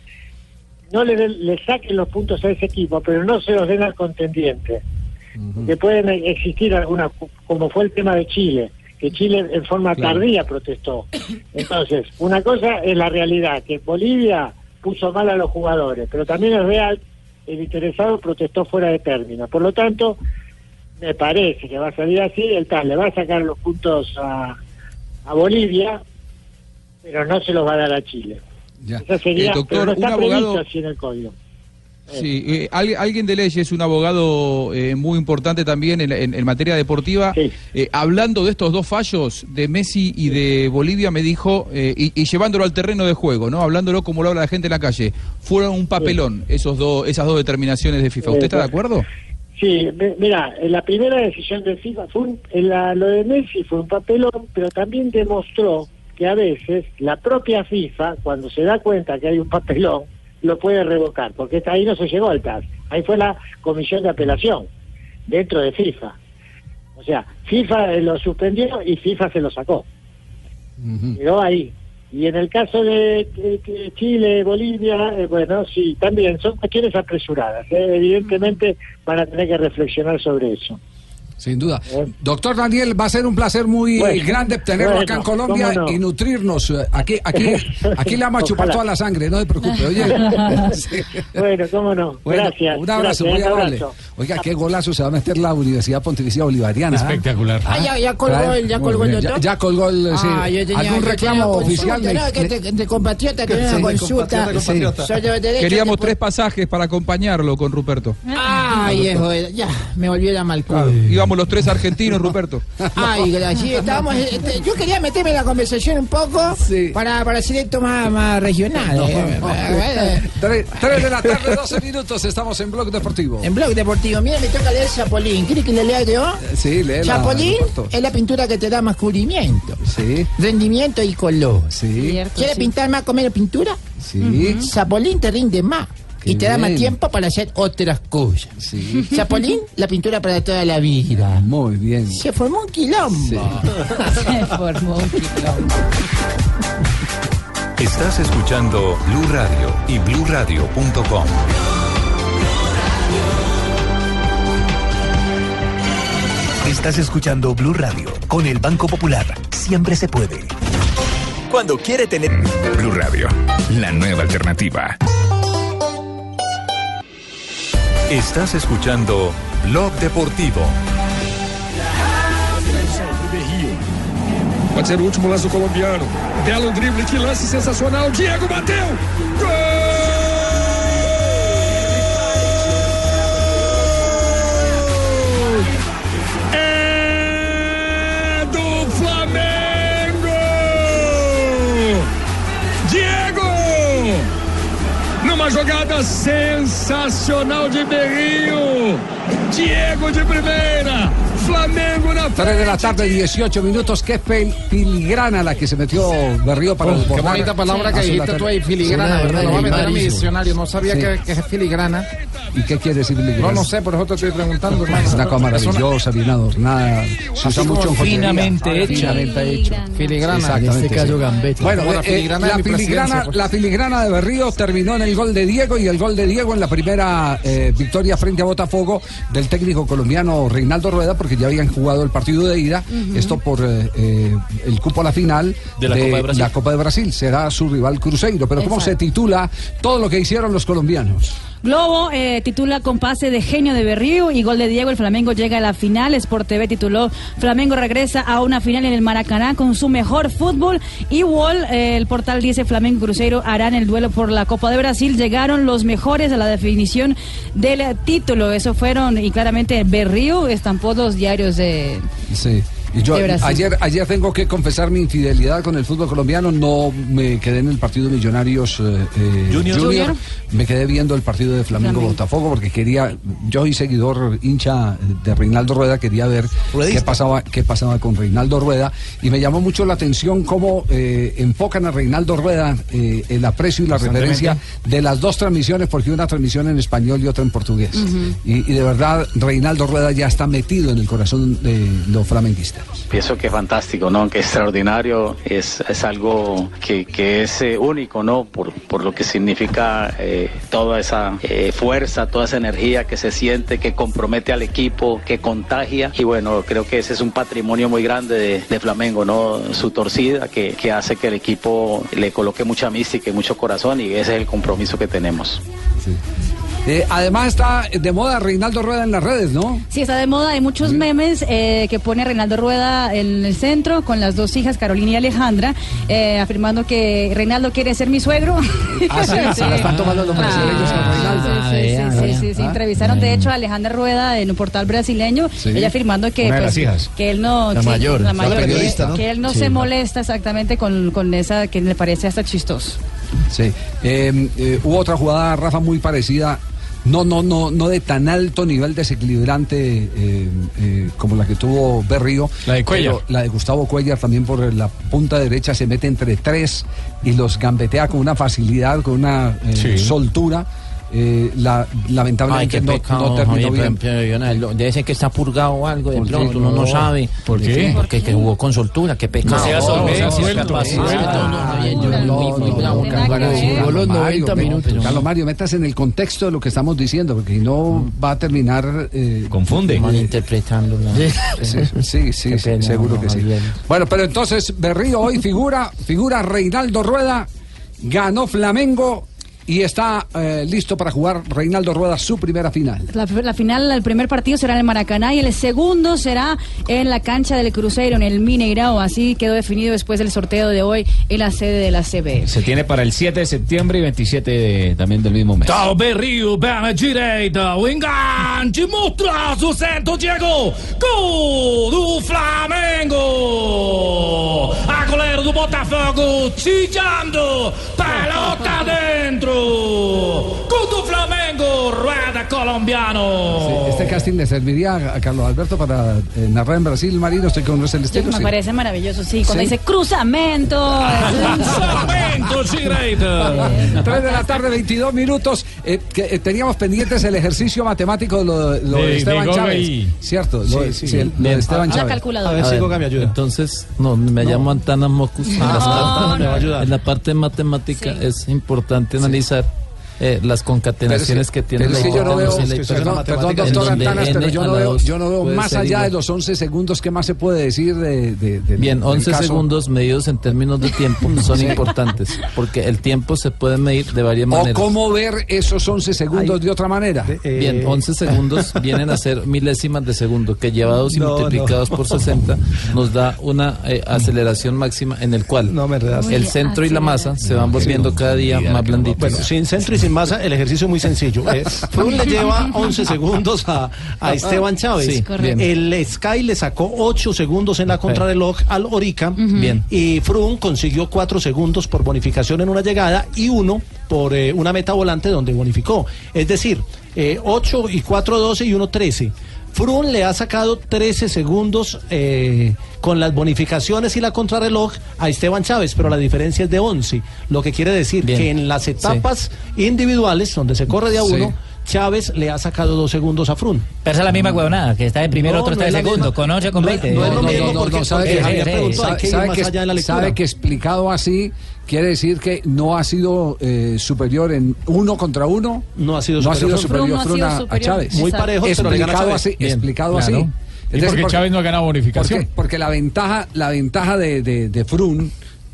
Speaker 18: no le, le saquen los puntos a ese equipo, pero no se los den al contendiente. Que pueden existir algunas, como fue el tema de Chile, que Chile en forma
Speaker 19: Claro.
Speaker 18: tardía protestó. Entonces, una cosa es la realidad, que Bolivia puso mal a los jugadores, pero también es real, el interesado protestó fuera de término. Por lo tanto, me parece que va a salir así, el TAS le va a sacar los puntos a, a Bolivia, pero no se los va a dar a Chile. Esa sería,
Speaker 17: Eh, doctor,
Speaker 18: no está
Speaker 17: un abogado-
Speaker 18: así en el código.
Speaker 17: Sí, eh, al- alguien de leyes, un abogado eh, muy importante también en, en- en materia deportiva, eh, hablando de estos dos fallos de Messi y de Bolivia, me dijo, eh, y, y llevándolo al terreno de juego, ¿no? Hablándolo como lo habla la gente en la calle, fueron un papelón esos dos, esas dos determinaciones de FIFA. ¿Usted está de acuerdo?
Speaker 18: Sí, mi- mira, en la primera decisión de FIFA fue un- en la- lo de Messi fue un papelón, pero también demostró que a veces la propia FIFA, cuando se da cuenta que hay un papelón, lo puede revocar, porque ahí no se llegó al TAS. Ahí fue la comisión de apelación, dentro de FIFA. O sea, FIFA eh, lo suspendió y FIFA se lo sacó. Quedó ahí. Y en el caso de, de- de Chile, Bolivia, eh, bueno, sí, también son cuestiones apresuradas. eh. Evidentemente van a tener que reflexionar sobre eso.
Speaker 7: Sin duda. Doctor Daniel, va a ser un placer muy
Speaker 18: Bueno,
Speaker 7: grande tenerlo acá en Colombia
Speaker 18: no.
Speaker 7: y nutrirnos. Aquí, aquí, *laughs* aquí le vamos a chupar toda la sangre, no se preocupe. Oye. *laughs* Sí.
Speaker 18: Bueno, cómo no. *laughs*
Speaker 7: Bueno,
Speaker 18: gracias.
Speaker 7: Un abrazo,
Speaker 18: gracias,
Speaker 7: muy amable. Oiga, qué golazo se va a meter la Universidad Pontificia Bolivariana. ¿eh?
Speaker 8: Espectacular.
Speaker 10: Ah, ya, ya colgó el, ya
Speaker 7: Muy
Speaker 10: colgó el doctor.
Speaker 7: Ya, ya colgó el. sí.
Speaker 10: Ah, yo tenía,
Speaker 7: ¿Algún
Speaker 10: yo
Speaker 7: reclamo oficial?
Speaker 10: no, que compatriota tenía
Speaker 7: Sí,
Speaker 10: una consulta.
Speaker 7: compatriota, compatriota.
Speaker 10: Soy de derecho,
Speaker 17: Queríamos tres pasajes para acompañarlo con Ruperto.
Speaker 10: Ay, viejo, ya, me volvió la mal culo.
Speaker 17: Íbamos los tres argentinos, *laughs* Ruperto.
Speaker 10: Ay, gracias. Estábamos, *laughs* este, yo quería meterme en la conversación un poco para, para hacer esto más, más regional. eh. Eh, *laughs*
Speaker 7: Tres, tres de la tarde, 12 minutos, estamos en Blog Deportivo.
Speaker 10: En Blog Deportivo, mira, me toca leer Zapolín. ¿Quiere que le lea yo?
Speaker 7: Sí, léela, Roberto.
Speaker 10: es la pintura que te da más cubrimiento,
Speaker 7: Sí,
Speaker 10: rendimiento y color.
Speaker 7: sí,
Speaker 10: ¿Quiere pintar más con menos pintura?
Speaker 7: sí.
Speaker 10: Zapolín te rinde más. Y te da más tiempo para hacer otras cosas.
Speaker 7: Sí.
Speaker 10: Zapolín, la pintura para toda la vida.
Speaker 7: Muy bien.
Speaker 10: Se formó un quilombo. *laughs*
Speaker 16: Se formó un quilombo.
Speaker 1: Estás escuchando Blue Radio y bluradio.com.
Speaker 12: Estás escuchando Blue Radio con el Banco Popular. Siempre se puede. Cuando quiere tener.
Speaker 19: Blue Radio, la nueva alternativa.
Speaker 1: Estás escuchando Blog Deportivo.
Speaker 20: Pode ser o último lance do colombiano. Belo drible, que lance sensacional. Diego bateu! Gol! Numa jogada sensacional de Berrio. Diego de primeira. Flamengo na
Speaker 7: 3 de la tarde, 18 minutos. Qué fel- filigrana la que se metió Berrío para
Speaker 10: Oh, qué bonita palabra que dijiste tú ahí, filigrana,
Speaker 7: Sí,
Speaker 10: ¿verdad? Lo voy a meter a mi diccionario. No sabía
Speaker 7: Sí.
Speaker 10: que, que es filigrana.
Speaker 7: ¿Y qué quiere decir filigrana?
Speaker 10: No, no sé, por eso te estoy preguntando, hermano.
Speaker 7: Es una cosa maravillosa, bien adornada. Se usa mucho
Speaker 10: finamente hecha.
Speaker 7: Finamente hecho.
Speaker 10: Filigrana.
Speaker 7: Exactamente,
Speaker 10: En este caso,
Speaker 7: sí.
Speaker 10: gambeta.
Speaker 7: Bueno,
Speaker 10: la
Speaker 7: eh,
Speaker 10: filigrana
Speaker 7: la, filigrana,
Speaker 10: pues.
Speaker 7: la filigrana de Berrío terminó en el gol de Diego y el gol de Diego en la primera eh, victoria frente a Botafogo del técnico colombiano Reinaldo Rueda, porque ya habían jugado el partido de ida. Esto por eh, eh, el cupo a la final
Speaker 21: De la Copa de Brasil.
Speaker 7: la Copa de Brasil. Será su rival Cruzeiro. Pero ¿cómo se titula todo lo que hicieron los colombianos?
Speaker 16: Globo eh, titula con pase de genio de Berrío y gol de Diego. El Flamengo llega a la final. Sport TV tituló Flamengo regresa a una final en el Maracaná con su mejor fútbol. Y Wall, eh, el portal dice Flamengo Cruzeiro harán el duelo por la Copa de Brasil. Llegaron los mejores a la definición del título. Eso fueron, y claramente Berrío estampó dos diarios de.
Speaker 7: Sí. Yo ayer, ayer tengo que confesar mi infidelidad con el fútbol colombiano. No me quedé en el partido de Millonarios eh, eh,
Speaker 21: Junior. Junior.
Speaker 7: Me quedé viendo el partido de Flamengo
Speaker 21: Flamengo.
Speaker 7: Botafogo porque quería, yo y seguidor hincha de Reinaldo Rueda, quería ver qué pasaba, qué pasaba con Reinaldo Rueda. Y me llamó mucho la atención cómo eh, enfocan a Reinaldo Rueda eh, el aprecio y la referencia de las dos transmisiones, porque una transmisión en español y otra en portugués. y, y de verdad, Reinaldo Rueda ya está metido en el corazón de los flamenguistas.
Speaker 22: Pienso que es fantástico, ¿no? Que extraordinario, es, es algo que, que es eh, único, ¿no? Por, por lo que significa eh, toda esa eh, fuerza, toda esa energía que se siente, que compromete al equipo, que contagia. Y bueno, creo que ese es un patrimonio muy grande de, de Flamengo, ¿no? Su torcida que, que hace que el equipo le coloque mucha mística y mucho corazón y ese es el compromiso que tenemos.
Speaker 7: Eh, además está de moda Reinaldo Rueda en las redes, ¿no?
Speaker 16: Sí, está de moda. Hay muchos memes eh, que pone Reinaldo Rueda en el centro con las dos hijas, Carolina y Alejandra, eh, afirmando que Reinaldo quiere ser mi suegro. *laughs*
Speaker 7: Ah, sí, se la están tomando los brasileños con Reinaldo.
Speaker 16: Sí, sí, sí, sí, sí, sí.
Speaker 7: Ah.
Speaker 16: Entrevistaron de hecho a Alejandra Rueda en un portal brasileño,
Speaker 7: Sí.
Speaker 16: ella afirmando que pues,
Speaker 7: las hijas.
Speaker 16: que él no
Speaker 7: La
Speaker 16: sí,
Speaker 7: mayor, la
Speaker 16: mayor, que-
Speaker 7: periodista, ¿no?
Speaker 16: que él no
Speaker 7: Sí.
Speaker 16: se molesta exactamente con, con esa que le parece hasta chistoso.
Speaker 7: Sí. Eh, eh, hubo otra jugada, Rafa, muy parecida. No, no, no, no de tan alto nivel desequilibrante eh, eh, como la que tuvo Berrío.
Speaker 8: La de Cuellar.
Speaker 7: La de Gustavo Cuellar también por la punta derecha se mete entre tres y los gambetea con una facilidad, con una eh,
Speaker 8: Sí.
Speaker 7: soltura. Eh, la,
Speaker 9: Ay,
Speaker 7: lamentablemente no,
Speaker 9: pecado,
Speaker 7: no terminó
Speaker 9: Javier,
Speaker 7: bien.
Speaker 9: pero- pero yo no- lo- debe ser que está purgado o algo, de pronto uno no sabe.
Speaker 7: ¿Por qué?
Speaker 9: Porque que jugó con soltura, qué pecado.
Speaker 7: No sea
Speaker 9: No.
Speaker 7: Ah,
Speaker 9: No, no, Carlos Mario.
Speaker 7: Carlos
Speaker 9: Jugó los
Speaker 7: Mario,
Speaker 9: 90
Speaker 7: pero-
Speaker 9: minutos.
Speaker 7: Carlos Mario, metas en el contexto de lo que estamos diciendo, porque si no va a terminar... eh,
Speaker 9: Confunde.
Speaker 7: eh,
Speaker 9: Malinterpretando. la-
Speaker 7: Sí, sí, seguro que sí. Bueno, pero entonces Berrío hoy figura, figura Reinaldo Rueda, ganó Flamengo y está eh, listo para jugar Reinaldo Rueda su primera final.
Speaker 16: La, la final, el primer partido será en el Maracaná y el segundo será en la cancha del Cruzeiro, en el Mineirao. Así quedó definido después del sorteo de hoy en la sede de la CB.
Speaker 23: Se tiene para el 7 de septiembre y 27 de- también del mismo mes.
Speaker 21: Ciao Berrio, bene direita, o enganche, mostra su centro Diego, gol do Flamengo, a goleiro do Botafogo, chillando, pelota dentro, gol do Flamengo, rueda colombiano.
Speaker 7: Este casting le serviría a, Carlos Alberto para eh, narrar en Brasil, Marino, estoy con el estilo.
Speaker 16: Me
Speaker 7: sí.
Speaker 16: parece maravilloso, sí. Cuando
Speaker 7: Sí.
Speaker 16: dice cruzamento.
Speaker 21: Cruzamento, direita.
Speaker 7: 3 de la tarde, 22 minutos. Eh, que, eh, teníamos pendientes el ejercicio matemático de lo, lo de,
Speaker 8: De-
Speaker 7: Esteban
Speaker 8: de Goga
Speaker 7: Chávez. Cierto, lo,
Speaker 8: Sí, sí.
Speaker 7: sí, el- lo de. Esteban
Speaker 8: A la
Speaker 7: Chávez.
Speaker 16: calculadora.
Speaker 13: A ver, Entonces, no, me llamo Antana Mocus. en, las
Speaker 16: No,
Speaker 13: partes-
Speaker 16: no,
Speaker 13: en la parte matemática es importante analizar eh, las concatenaciones que tiene
Speaker 7: pero
Speaker 13: la
Speaker 7: es que yo no veo,
Speaker 13: la
Speaker 7: perdón, doctor Antanas, pero yo no
Speaker 13: la
Speaker 7: veo, yo no más allá
Speaker 13: igual.
Speaker 7: de los 11 segundos, ¿qué más se puede decir de, de- del-
Speaker 13: Bien,
Speaker 7: del
Speaker 13: 11
Speaker 7: caso?
Speaker 13: segundos medidos en términos de tiempo *laughs* son
Speaker 7: Sí.
Speaker 13: importantes, porque el tiempo se puede medir de varias
Speaker 7: O
Speaker 13: maneras.
Speaker 7: cómo ver esos 11 segundos de otra manera.
Speaker 13: Bien, 11 segundos *laughs* vienen a ser milésimas de segundo, que llevados y
Speaker 7: No,
Speaker 13: multiplicados
Speaker 7: no.
Speaker 13: por 60 nos da una eh, aceleración máxima en el cual el centro y la masa se van volviendo cada día más blanditos.
Speaker 11: Bueno, sin centro y sin masa, el ejercicio es muy sencillo. Eh, *laughs* Froome le lleva 11 segundos a, a Esteban Chávez.
Speaker 13: Sí,
Speaker 11: el Sky le sacó 8 segundos en la contrarreloj al Orica.
Speaker 13: Bien.
Speaker 11: Y Froome consiguió 4 segundos por bonificación en una llegada y uno por eh, una meta volante donde bonificó. Es decir, 8 y 4, 12 y 1, 13. Froome le ha sacado 13 segundos eh, con las bonificaciones y la contrarreloj a Esteban Chávez, pero la diferencia es de 11. Lo que quiere decir
Speaker 13: Bien.
Speaker 11: que en las etapas individuales, donde se corre de a
Speaker 13: Sí.
Speaker 11: Chávez le ha sacado dos segundos a Froome.
Speaker 23: Pero esa es la misma huevonada, que está de primero,
Speaker 11: No,
Speaker 23: otro
Speaker 11: no
Speaker 23: está de
Speaker 11: es
Speaker 23: segundo,
Speaker 11: misma.
Speaker 23: con 8, con
Speaker 11: No,
Speaker 23: 20.
Speaker 11: no es lo mismo porque-
Speaker 7: sabe que- sabe que-
Speaker 11: allá en la lectura.
Speaker 7: sabe que explicado así quiere decir que no ha sido eh, superior en uno contra uno.
Speaker 11: No ha sido
Speaker 7: no ha sido
Speaker 11: superior.
Speaker 7: superior
Speaker 11: ha sido
Speaker 7: a- a,
Speaker 11: superior.
Speaker 7: Chávez.
Speaker 11: Muy pero le gana
Speaker 7: explicado
Speaker 11: Chávez.
Speaker 7: así,
Speaker 11: Bien,
Speaker 7: explicado
Speaker 8: claro.
Speaker 7: así.
Speaker 8: Porque Chávez no ha ganado bonificación.
Speaker 7: Porque, porque la ventaja, la ventaja de, de, eh,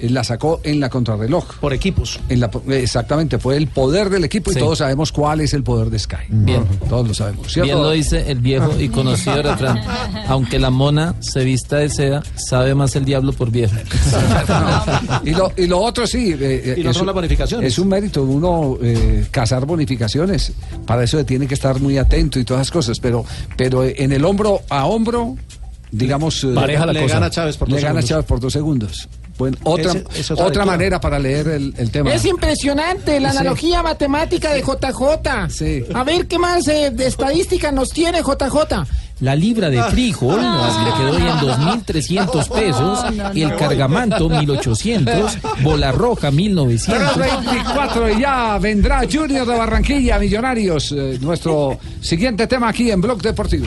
Speaker 7: la sacó en la contrarreloj.
Speaker 11: Por equipos.
Speaker 7: En la, exactamente, fue el poder del equipo
Speaker 13: Sí.
Speaker 7: y todos sabemos cuál es el poder de Sky.
Speaker 13: Bien.
Speaker 7: Todos lo sabemos. ¿cierto?
Speaker 13: Bien lo dice el viejo y conocido refrán. *laughs* Aunque la mona se vista de seda, sabe más el diablo por viejo. *laughs*
Speaker 7: y, lo, y lo otro sí. eh,
Speaker 11: Y lo
Speaker 7: es
Speaker 11: otro
Speaker 7: un-
Speaker 11: las bonificaciones.
Speaker 7: Es un mérito uno eh, cazar bonificaciones. Para eso tiene que estar muy atento y todas esas cosas. Pero, pero en el hombro a hombro, digamos. eh,
Speaker 11: Pareja la Le cosa. gana Chávez por
Speaker 7: le gana. Chávez por dos segundos. Bueno, otra,
Speaker 11: Ese- otra
Speaker 7: manera para leer el, el tema.
Speaker 10: Es impresionante la
Speaker 7: Sí.
Speaker 10: analogía matemática de JJ. A ver qué más eh, de estadística nos tiene JJ.
Speaker 23: La libra de frijol le quedó en 2.300 pesos, el cargamanto 1.800, bola roja 1.900.
Speaker 7: 24 y ya vendrá Junior de Barranquilla, Millonarios. eh, nuestro siguiente tema aquí en Blog Deportivo.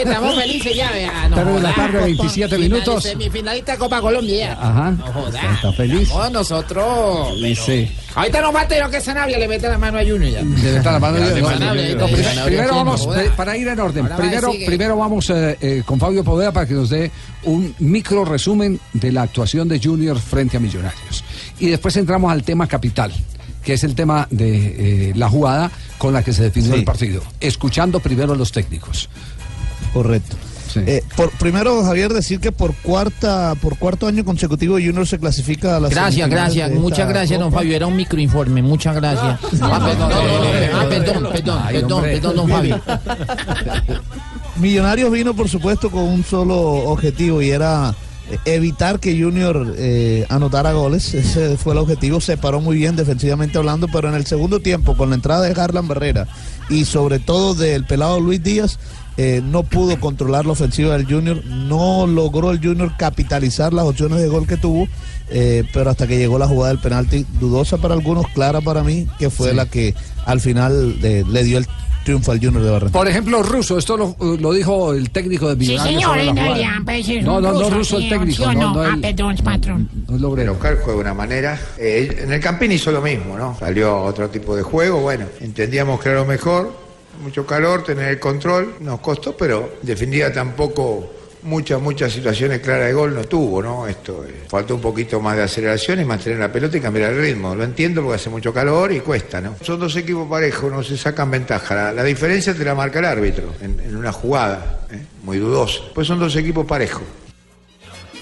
Speaker 10: ¡Eche, estamos felices ya, vea! No
Speaker 7: de la tarde,
Speaker 10: compa.
Speaker 7: 27
Speaker 10: Final-
Speaker 7: minutos.
Speaker 10: Semifinalista de Copa Colombia.
Speaker 7: Ajá.
Speaker 10: No joda.
Speaker 7: ¿Está feliz?
Speaker 10: No, nosotros.
Speaker 7: Sí.
Speaker 10: Ahorita nos falta yo que Sanabria le mete la mano a Junior ya.
Speaker 7: Debe estar la mano no, no, pri-
Speaker 10: Sanabria,
Speaker 7: Primero vamos,
Speaker 10: No
Speaker 7: eh, para ir en orden, primero, primero vamos eh, eh, con Fabio Poveda para que nos dé un micro resumen de la actuación de Junior frente a Millonarios. Y después entramos al tema capital, que es el tema de eh, la jugada con la que se definió el partido. Escuchando primero a los técnicos.
Speaker 24: Correcto. Eh, por, primero, Javier, decir que por cuarta por cuarto año consecutivo Junior se clasifica a la
Speaker 9: Gracias, gracias, muchas gracias, don Fabio. Era un microinforme, muchas gracias. Ah, perdón, ah, perdón, perdón, perdón, perdón, don Fabio.
Speaker 24: Millonarios vino, por supuesto, con un solo objetivo y era evitar que Junior eh, anotara goles. Ese fue el objetivo. Se paró muy bien defensivamente hablando, pero en el segundo tiempo, con la entrada de Harlan Barrera y sobre todo del pelado Luis Díaz, eh, no pudo controlar la ofensiva del Junior. No logró el Junior capitalizar las opciones de gol que tuvo. eh, pero hasta que llegó la jugada del penalti, dudosa para algunos, clara para mí, que fue
Speaker 7: Sí.
Speaker 24: la que al final eh, le dio el triunfo al Junior de Barranquilla.
Speaker 7: Por ejemplo, Russo, esto lo, lo dijo el técnico de
Speaker 25: Sí,
Speaker 7: Millonarios.
Speaker 25: señor, realidad, pues, es
Speaker 7: No, no, no,
Speaker 25: ruso,
Speaker 7: Russo el
Speaker 25: sí,
Speaker 7: técnico.
Speaker 25: ¿sí o
Speaker 7: No, no,
Speaker 25: Ah,
Speaker 7: el-
Speaker 25: perdón, patrón.
Speaker 7: no el obrero.
Speaker 26: Oscar juega de una manera. eh, en el Campín hizo lo mismo, ¿no? Salió a otro tipo de juego. Bueno, entendíamos que era lo mejor. Mucho calor, tener el control. Nos costó, pero en definitiva tampoco muchas, muchas situaciones claras de gol no tuvo, ¿no? Esto eh, faltó un poquito más de aceleración y mantener la pelota y cambiar el ritmo. Lo entiendo porque hace mucho calor y cuesta, ¿no? Son dos equipos parejos, no se sacan ventaja. La, diferencia te la marca el árbitro en, en una jugada, ¿eh? muy dudosa. Pues son dos equipos parejos.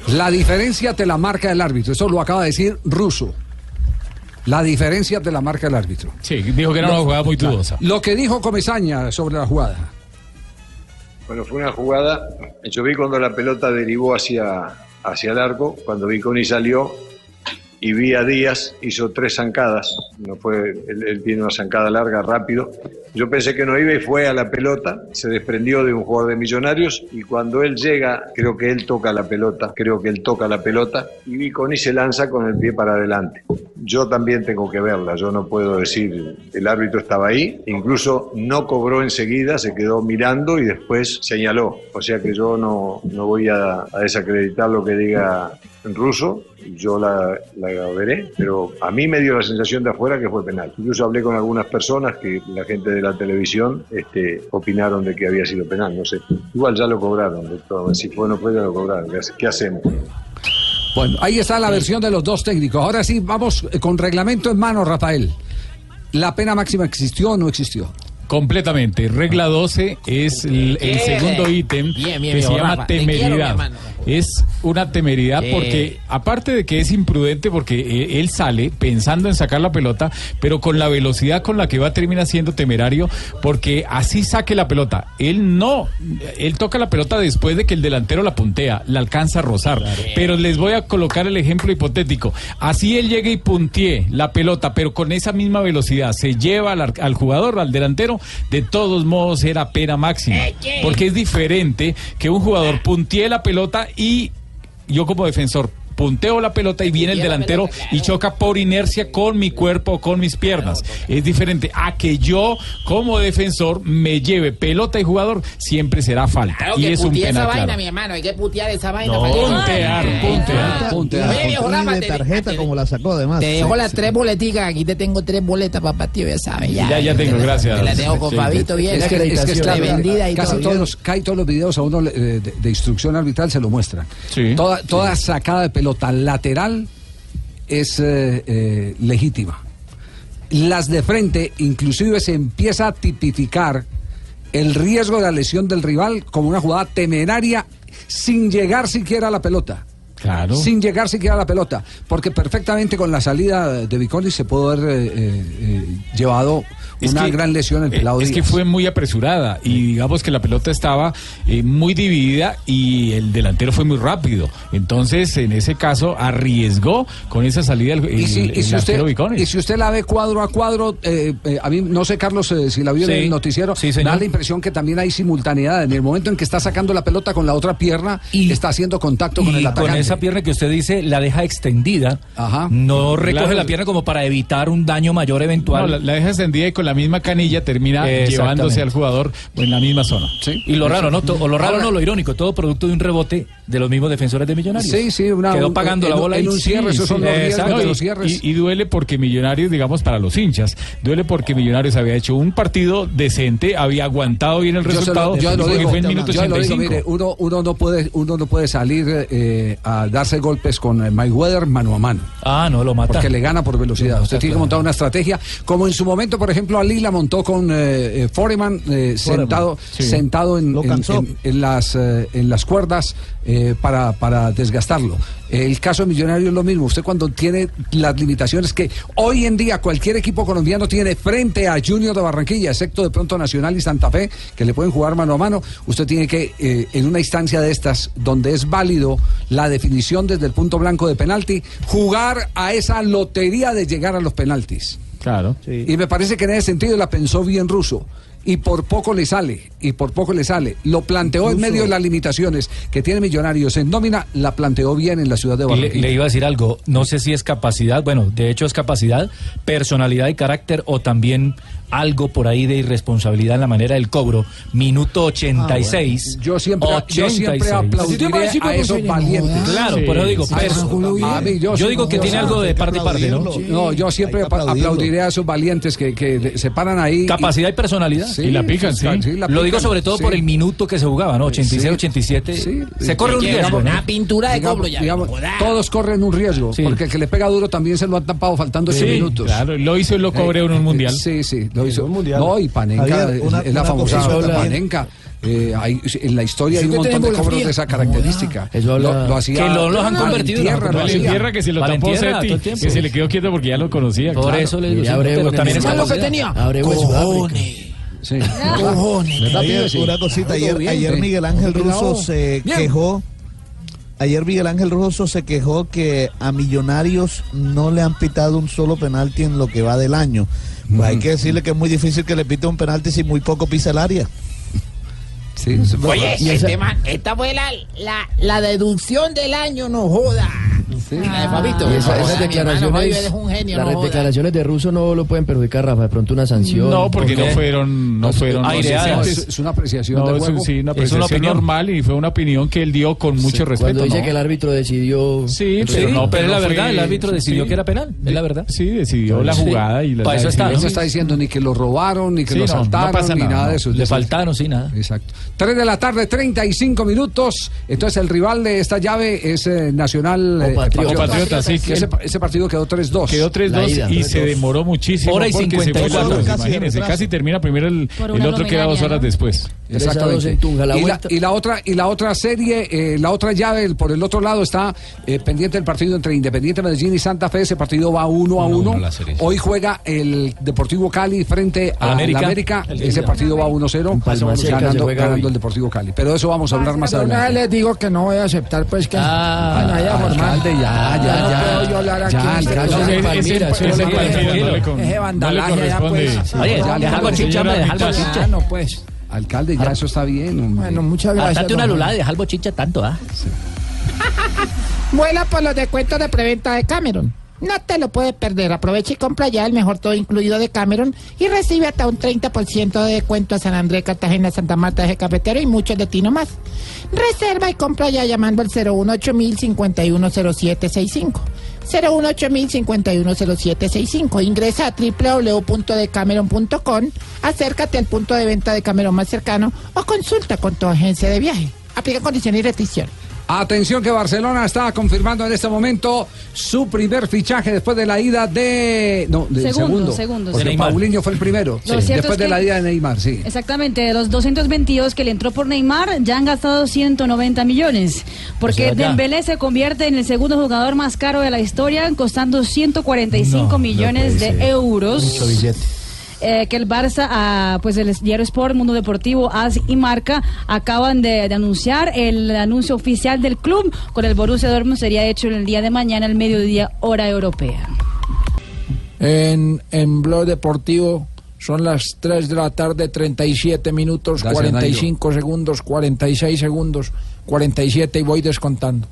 Speaker 7: La diferencia te la marca el árbitro. Eso lo acaba de decir Russo. La diferencia te la marca el árbitro.
Speaker 8: Sí, dijo que era una jugada muy dudosa.
Speaker 7: Lo que dijo Comesaña sobre la jugada.
Speaker 27: Bueno, fue una jugada. Yo vi cuando la pelota derivó hacia, hacia el arco, cuando Viconi salió y vi a Díaz, hizo tres zancadas. No fue, él, él tiene una zancada larga, rápido. Yo pensé que no iba y fue a la pelota, se desprendió de un jugador de Millonarios y cuando él llega, creo que él toca la pelota, creo que él toca la pelota y Viconi se lanza con el pie para adelante. Yo también tengo que verla, yo no puedo decir, el árbitro estaba ahí, incluso no cobró enseguida, se quedó mirando y después señaló. O sea que yo no, no voy a, a desacreditar lo que diga en ruso, yo la, la veré, pero a mí me dio la sensación de afuera que fue penal. Incluso hablé con algunas personas que la gente de la televisión este, opinaron de que había sido penal, no sé. Igual ya lo cobraron, de todo. si fue o no fue ya lo cobraron. ¿Qué, hace- qué hacemos?
Speaker 7: Bueno, ahí está la versión de los dos técnicos. Ahora sí, vamos eh, con reglamento en mano, Rafael. ¿La pena máxima existió o no existió?
Speaker 8: Completamente. Regla 12 es el, segundo ítem
Speaker 7: Bien, bien,
Speaker 8: que se llama
Speaker 7: Rafa. Te quiero, mi
Speaker 8: temeridad. Es una temeridad
Speaker 7: Eh.
Speaker 8: porque, aparte de que es imprudente, porque eh, él sale pensando en sacar la pelota, pero con la velocidad con la que va termina siendo temerario, porque así saque la pelota. Él no, él toca la pelota después de que el delantero la puntea, la alcanza a rozar. Pero les voy a colocar el ejemplo hipotético. Así él llega y puntee la pelota, pero con esa misma velocidad se lleva al, al jugador, al delantero, de todos modos era pena máxima. Porque es diferente que un jugador puntee la pelota y yo como defensor punteo la pelota y viene el delantero y choca por inercia con mi cuerpo o con mis piernas. Es diferente a que yo como defensor me lleve pelota y jugador, siempre será falta.
Speaker 9: Claro
Speaker 8: y
Speaker 9: que
Speaker 8: es un
Speaker 9: putear esa
Speaker 8: penal
Speaker 9: vaina,
Speaker 8: claro.
Speaker 9: mi hermano. Hay que putear esa vaina.
Speaker 8: No,
Speaker 9: para que-
Speaker 8: puntear, puntear,
Speaker 24: puntear.
Speaker 9: Oye, viejo Rafa,
Speaker 24: de
Speaker 9: te-
Speaker 24: tarjeta como la sacó además.
Speaker 9: Te dejo
Speaker 24: Sí,
Speaker 9: las
Speaker 24: sí.
Speaker 9: tres boleticas. Aquí te tengo tres boletas para partido, ya sabes. Ya,
Speaker 8: Ya, ya
Speaker 9: te
Speaker 8: tengo,
Speaker 9: la-
Speaker 8: gracias.
Speaker 9: Te la tengo con
Speaker 8: Sí,
Speaker 9: Fabito
Speaker 8: sí.
Speaker 9: bien.
Speaker 7: Es que, es que es claro,
Speaker 9: vendida y
Speaker 7: casi
Speaker 9: todo.
Speaker 7: todos los, casi todos los videos a uno de, de instrucción arbitral se lo muestran. Toda, toda sacada de pelota lateral es eh, eh, legítima. Las de frente, inclusive se empieza a tipificar el riesgo de la lesión del rival como una jugada temeraria sin llegar siquiera a la pelota.
Speaker 8: Claro.
Speaker 7: Sin llegar siquiera a la pelota. Porque perfectamente con la salida de Viconi se pudo haber eh, llevado
Speaker 8: Es
Speaker 7: una
Speaker 8: que-
Speaker 7: gran lesión el
Speaker 8: Eh,
Speaker 7: pelado
Speaker 8: Es que fue muy apresurada y digamos que la pelota estaba eh, muy dividida y el delantero fue muy rápido. Entonces, en ese caso, arriesgó con esa salida el,
Speaker 7: Y si,
Speaker 8: el-
Speaker 7: y
Speaker 8: el
Speaker 7: si usted, y si usted la ve cuadro a cuadro, eh, eh, a mí no sé, Carlos, eh, si la vio en el noticiero,
Speaker 8: Sí,
Speaker 7: da la impresión que también hay simultaneidad. En el momento en que está sacando la pelota con la otra pierna, y está haciendo contacto con el atacante.
Speaker 21: con esa pierna que usted dice la deja extendida, no recoge
Speaker 8: Claro.
Speaker 21: la pierna como para evitar un daño mayor eventual.
Speaker 8: No, la, la deja extendida y con la misma canilla termina llevándose al jugador en la misma zona.
Speaker 21: Y lo raro, ¿no? O lo raro, no, lo irónico, todo producto de un rebote de los mismos defensores de Millonarios.
Speaker 7: Sí, sí, una-
Speaker 21: Quedó pagando
Speaker 7: en
Speaker 21: la bola
Speaker 7: en
Speaker 21: y-
Speaker 7: un cierre, esos son los de cierres.
Speaker 8: Y, y duele porque Millonarios, digamos, para los hinchas, duele porque Millonarios había hecho un partido decente, había aguantado bien el
Speaker 7: Yo se lo-
Speaker 8: resultado,
Speaker 7: yo lo digo,
Speaker 8: fue en minuto
Speaker 7: yo lo digo,
Speaker 8: 85.
Speaker 7: mire, uno, uno no puede, uno no puede salir eh, a darse golpes con eh, Mayweather mano a mano.
Speaker 21: Ah, no, lo mata.
Speaker 7: Porque le gana por velocidad.
Speaker 21: Lo
Speaker 7: Usted tiene que montar una estrategia, como en su momento, por ejemplo, Ali la montó con eh, eh, Foreman eh, sentado,
Speaker 24: sí.
Speaker 7: sentado en, en- en- en las, eh, en las cuerdas eh, para, para desgastarlo. El caso de Millonario es lo mismo. Usted cuando tiene las limitaciones que hoy en día cualquier equipo colombiano tiene frente a Junior de Barranquilla, excepto de pronto Nacional y Santa Fe, que le pueden jugar mano a mano, usted tiene que, eh, en una instancia de estas, donde es válido la definición desde el punto blanco de penalti, jugar a esa lotería de llegar a los penaltis.
Speaker 8: Claro.
Speaker 7: Y me parece que en ese sentido la pensó bien Russo. Y por poco le sale, y por poco le sale. Lo planteó en medio de las limitaciones que tiene Millonarios en nómina, la planteó bien en la ciudad de
Speaker 25: Y le,
Speaker 7: Barranquilla.
Speaker 25: le iba a decir algo, no sé si es capacidad, bueno, de hecho es capacidad, personalidad y carácter o también algo por ahí de irresponsabilidad en la manera del cobro. Minuto 86.
Speaker 7: Ah, Yo siempre, yo siempre
Speaker 25: 86.
Speaker 7: aplaudiré a esos valientes.
Speaker 25: Claro, por eso digo,
Speaker 7: A mí,
Speaker 25: yo
Speaker 7: sí-
Speaker 25: digo que tiene algo de parte y parte, ¿no?
Speaker 7: No, yo siempre aplaudiré a esos valientes que, que se paran ahí.
Speaker 25: Capacidad y personalidad.
Speaker 7: Sí, sí, la
Speaker 25: Lo digo
Speaker 7: pican,
Speaker 25: sobre todo
Speaker 7: sí.
Speaker 25: por el minuto que se jugaba, ¿no? 86,
Speaker 7: Sí.
Speaker 25: 87. Se corre un riesgo.
Speaker 7: una
Speaker 9: pintura de cobro ya.
Speaker 7: todos corren un riesgo,
Speaker 25: Sí.
Speaker 7: porque el que le pega duro también se lo han tapado faltando ocho
Speaker 8: Sí,
Speaker 7: minutos.
Speaker 8: claro, lo hizo y lo cobró en un mundial.
Speaker 7: Sí, sí, lo hizo.
Speaker 8: un mundial.
Speaker 7: No, y Panenka,
Speaker 8: una-
Speaker 7: es la famosa. Panenka. Eh, hay- en la historia hay un montón de cobros de esa característica.
Speaker 13: Eso habla-
Speaker 7: Lo, lo hacía.
Speaker 25: Que lo- los han convertido en
Speaker 7: Tierra, lo
Speaker 8: Valen
Speaker 7: hacía.
Speaker 8: Tierra que se lo tapó Seti, que se le quedó quieto porque ya lo conocía.
Speaker 25: Por
Speaker 8: claro.
Speaker 25: eso le digo,
Speaker 13: Abreu
Speaker 25: pero
Speaker 13: en
Speaker 25: también es
Speaker 13: el-
Speaker 9: ¿Sabes lo que tenía?
Speaker 13: Abreu en Sudáfrica.
Speaker 7: Sí.
Speaker 9: Cojones.
Speaker 24: Una cosita, ayer, ayer. Miguel Ángel. Russo se
Speaker 7: Bien.
Speaker 24: quejó. Ayer Miguel Ángel Russo se quejó que a Millonarios no le han pitado un solo penalti en lo que va del año. Pues hay que decirle que es muy difícil que le pite un penalti si muy poco pisa el área.
Speaker 7: Sí.
Speaker 9: Oye, este
Speaker 7: esa-
Speaker 9: man- esta fue la, la, la deducción del año, no joda. La de Fabito.
Speaker 13: Y esa-
Speaker 9: No
Speaker 13: esas declaraciones,
Speaker 9: eres un genio,
Speaker 13: las
Speaker 9: no
Speaker 13: declaraciones de Russo no lo pueden perjudicar, Rafa. De pronto una sanción.
Speaker 8: No, porque no
Speaker 13: ¿Por qué?
Speaker 8: fueron, no fueron
Speaker 25: aireadas.
Speaker 8: no,
Speaker 7: Es, es una apreciación
Speaker 8: No,
Speaker 7: del
Speaker 8: es,
Speaker 7: juego.
Speaker 8: sí, una
Speaker 25: Es una
Speaker 8: apreciación
Speaker 25: opinión.
Speaker 8: normal y fue una opinión que él dio con mucho respeto.
Speaker 13: Cuando dice
Speaker 8: ¿no?
Speaker 13: que el árbitro decidió.
Speaker 8: Sí,
Speaker 25: Sí,
Speaker 8: pero no,
Speaker 25: pero es la
Speaker 8: no
Speaker 25: verdad,
Speaker 8: fue-
Speaker 25: el árbitro decidió
Speaker 8: sí.
Speaker 25: que era penal, es la verdad.
Speaker 8: Sí, decidió la
Speaker 25: Sí.
Speaker 8: jugada y la
Speaker 25: Para eso está.
Speaker 7: No se está diciendo ni que lo robaron, ni que
Speaker 8: Sí,
Speaker 7: lo
Speaker 8: no, no
Speaker 7: saltaron, ni
Speaker 8: nada,
Speaker 7: nada
Speaker 8: no.
Speaker 7: de eso.
Speaker 25: Le faltaron, sí, nada.
Speaker 7: Exacto. 3 de la tarde, 35 minutos. Entonces el rival de esta llave es eh, Nacional eh,
Speaker 13: Patriota.
Speaker 8: O Patriota, sí, que-
Speaker 7: Ese, ese partido quedó 3-2.
Speaker 8: Quedó
Speaker 13: La
Speaker 8: 3-2
Speaker 13: ida.
Speaker 8: y se demoró muchísimo.
Speaker 25: Hora y
Speaker 8: porque se fue
Speaker 25: 54.
Speaker 8: largo,
Speaker 24: Casi de
Speaker 8: Imagínense, casi termina primero el, el otro queda dos horas
Speaker 16: ¿no?
Speaker 8: después.
Speaker 7: Exactamente.
Speaker 13: en Tunja, la
Speaker 7: y, la, y la otra y la otra serie, eh, la otra llave, el- por el otro lado está eh, pendiente el partido entre Independiente Medellín y Santa Fe. Ese partido va uno a uno.
Speaker 25: uno.
Speaker 7: Hoy juega el Deportivo Cali frente a
Speaker 25: Al América.
Speaker 7: la América.
Speaker 25: El
Speaker 7: Ese partido va 1-0,
Speaker 13: En Palma Seca se
Speaker 7: ganando, ganando el Deportivo Cali. Pero de eso vamos a hablar más adelante.
Speaker 10: les digo que no voy a aceptar, pues que
Speaker 25: Ah,
Speaker 10: haya formal.
Speaker 7: Alcalde, ya, ya,
Speaker 10: no
Speaker 7: ya.
Speaker 10: puedo yo hablar aquí.
Speaker 7: Ya, alcalde,
Speaker 10: programa.
Speaker 7: ya,
Speaker 8: Ese-
Speaker 13: Palmira, no
Speaker 8: no no
Speaker 10: vandalaje allá,
Speaker 8: corresponde.
Speaker 10: pues.
Speaker 25: Oye,
Speaker 7: ya,
Speaker 25: deja
Speaker 7: ya,
Speaker 25: algo
Speaker 7: ya,
Speaker 25: chicha, hombre,
Speaker 7: ya,
Speaker 25: deja
Speaker 7: ya.
Speaker 10: Ah, no, pues.
Speaker 7: Alcalde, ya eso está bien. hombre.
Speaker 10: Bueno, muchas gracias.
Speaker 25: Hartate una lulada y deja algo chicha tanto, ¿ah?
Speaker 10: Vuela *laughs* por los descuentos de preventa de Cameron. No te lo puedes perder. Aprovecha y compra ya el mejor todo incluido de Cameron y recibe hasta un 30% de descuento a San Andrés, Cartagena, Santa Marta, Eje Cafetero y muchos destinos más. Reserva y compra ya llamando al 018 510765 018 510765 Ingresa a www.decameron.com, acércate al punto de venta de Cameron más cercano o consulta con tu agencia de viaje. Aplica condiciones y restricciones.
Speaker 7: Atención que Barcelona está confirmando en este momento su primer fichaje después de la ida de... No, del
Speaker 16: Segundo,
Speaker 7: segundo.
Speaker 16: segundo,
Speaker 7: Porque. Paulinho fue el primero. Después
Speaker 16: es
Speaker 7: de la ida de Neymar, sí.
Speaker 16: Exactamente, de los 222 que le entró por Neymar, ya han gastado 190 millones. Porque
Speaker 25: O sea, ya.
Speaker 16: Dembélé se convierte en el segundo jugador más caro de la historia, costando 145
Speaker 25: No,
Speaker 16: millones de
Speaker 25: ser.
Speaker 16: euros.
Speaker 25: Mucho billete.
Speaker 16: Eh, que el Barça, ah, pues el diario Sport, Mundo Deportivo, AS y Marca acaban de, de anunciar el anuncio oficial del club con el Borussia Dortmund sería hecho el día de mañana al mediodía hora europea.
Speaker 10: En, en Blog Deportivo son las 3 de la tarde, 37 minutos,
Speaker 7: Gracias,
Speaker 10: 45 segundos, 46 segundos, 47 y voy descontando.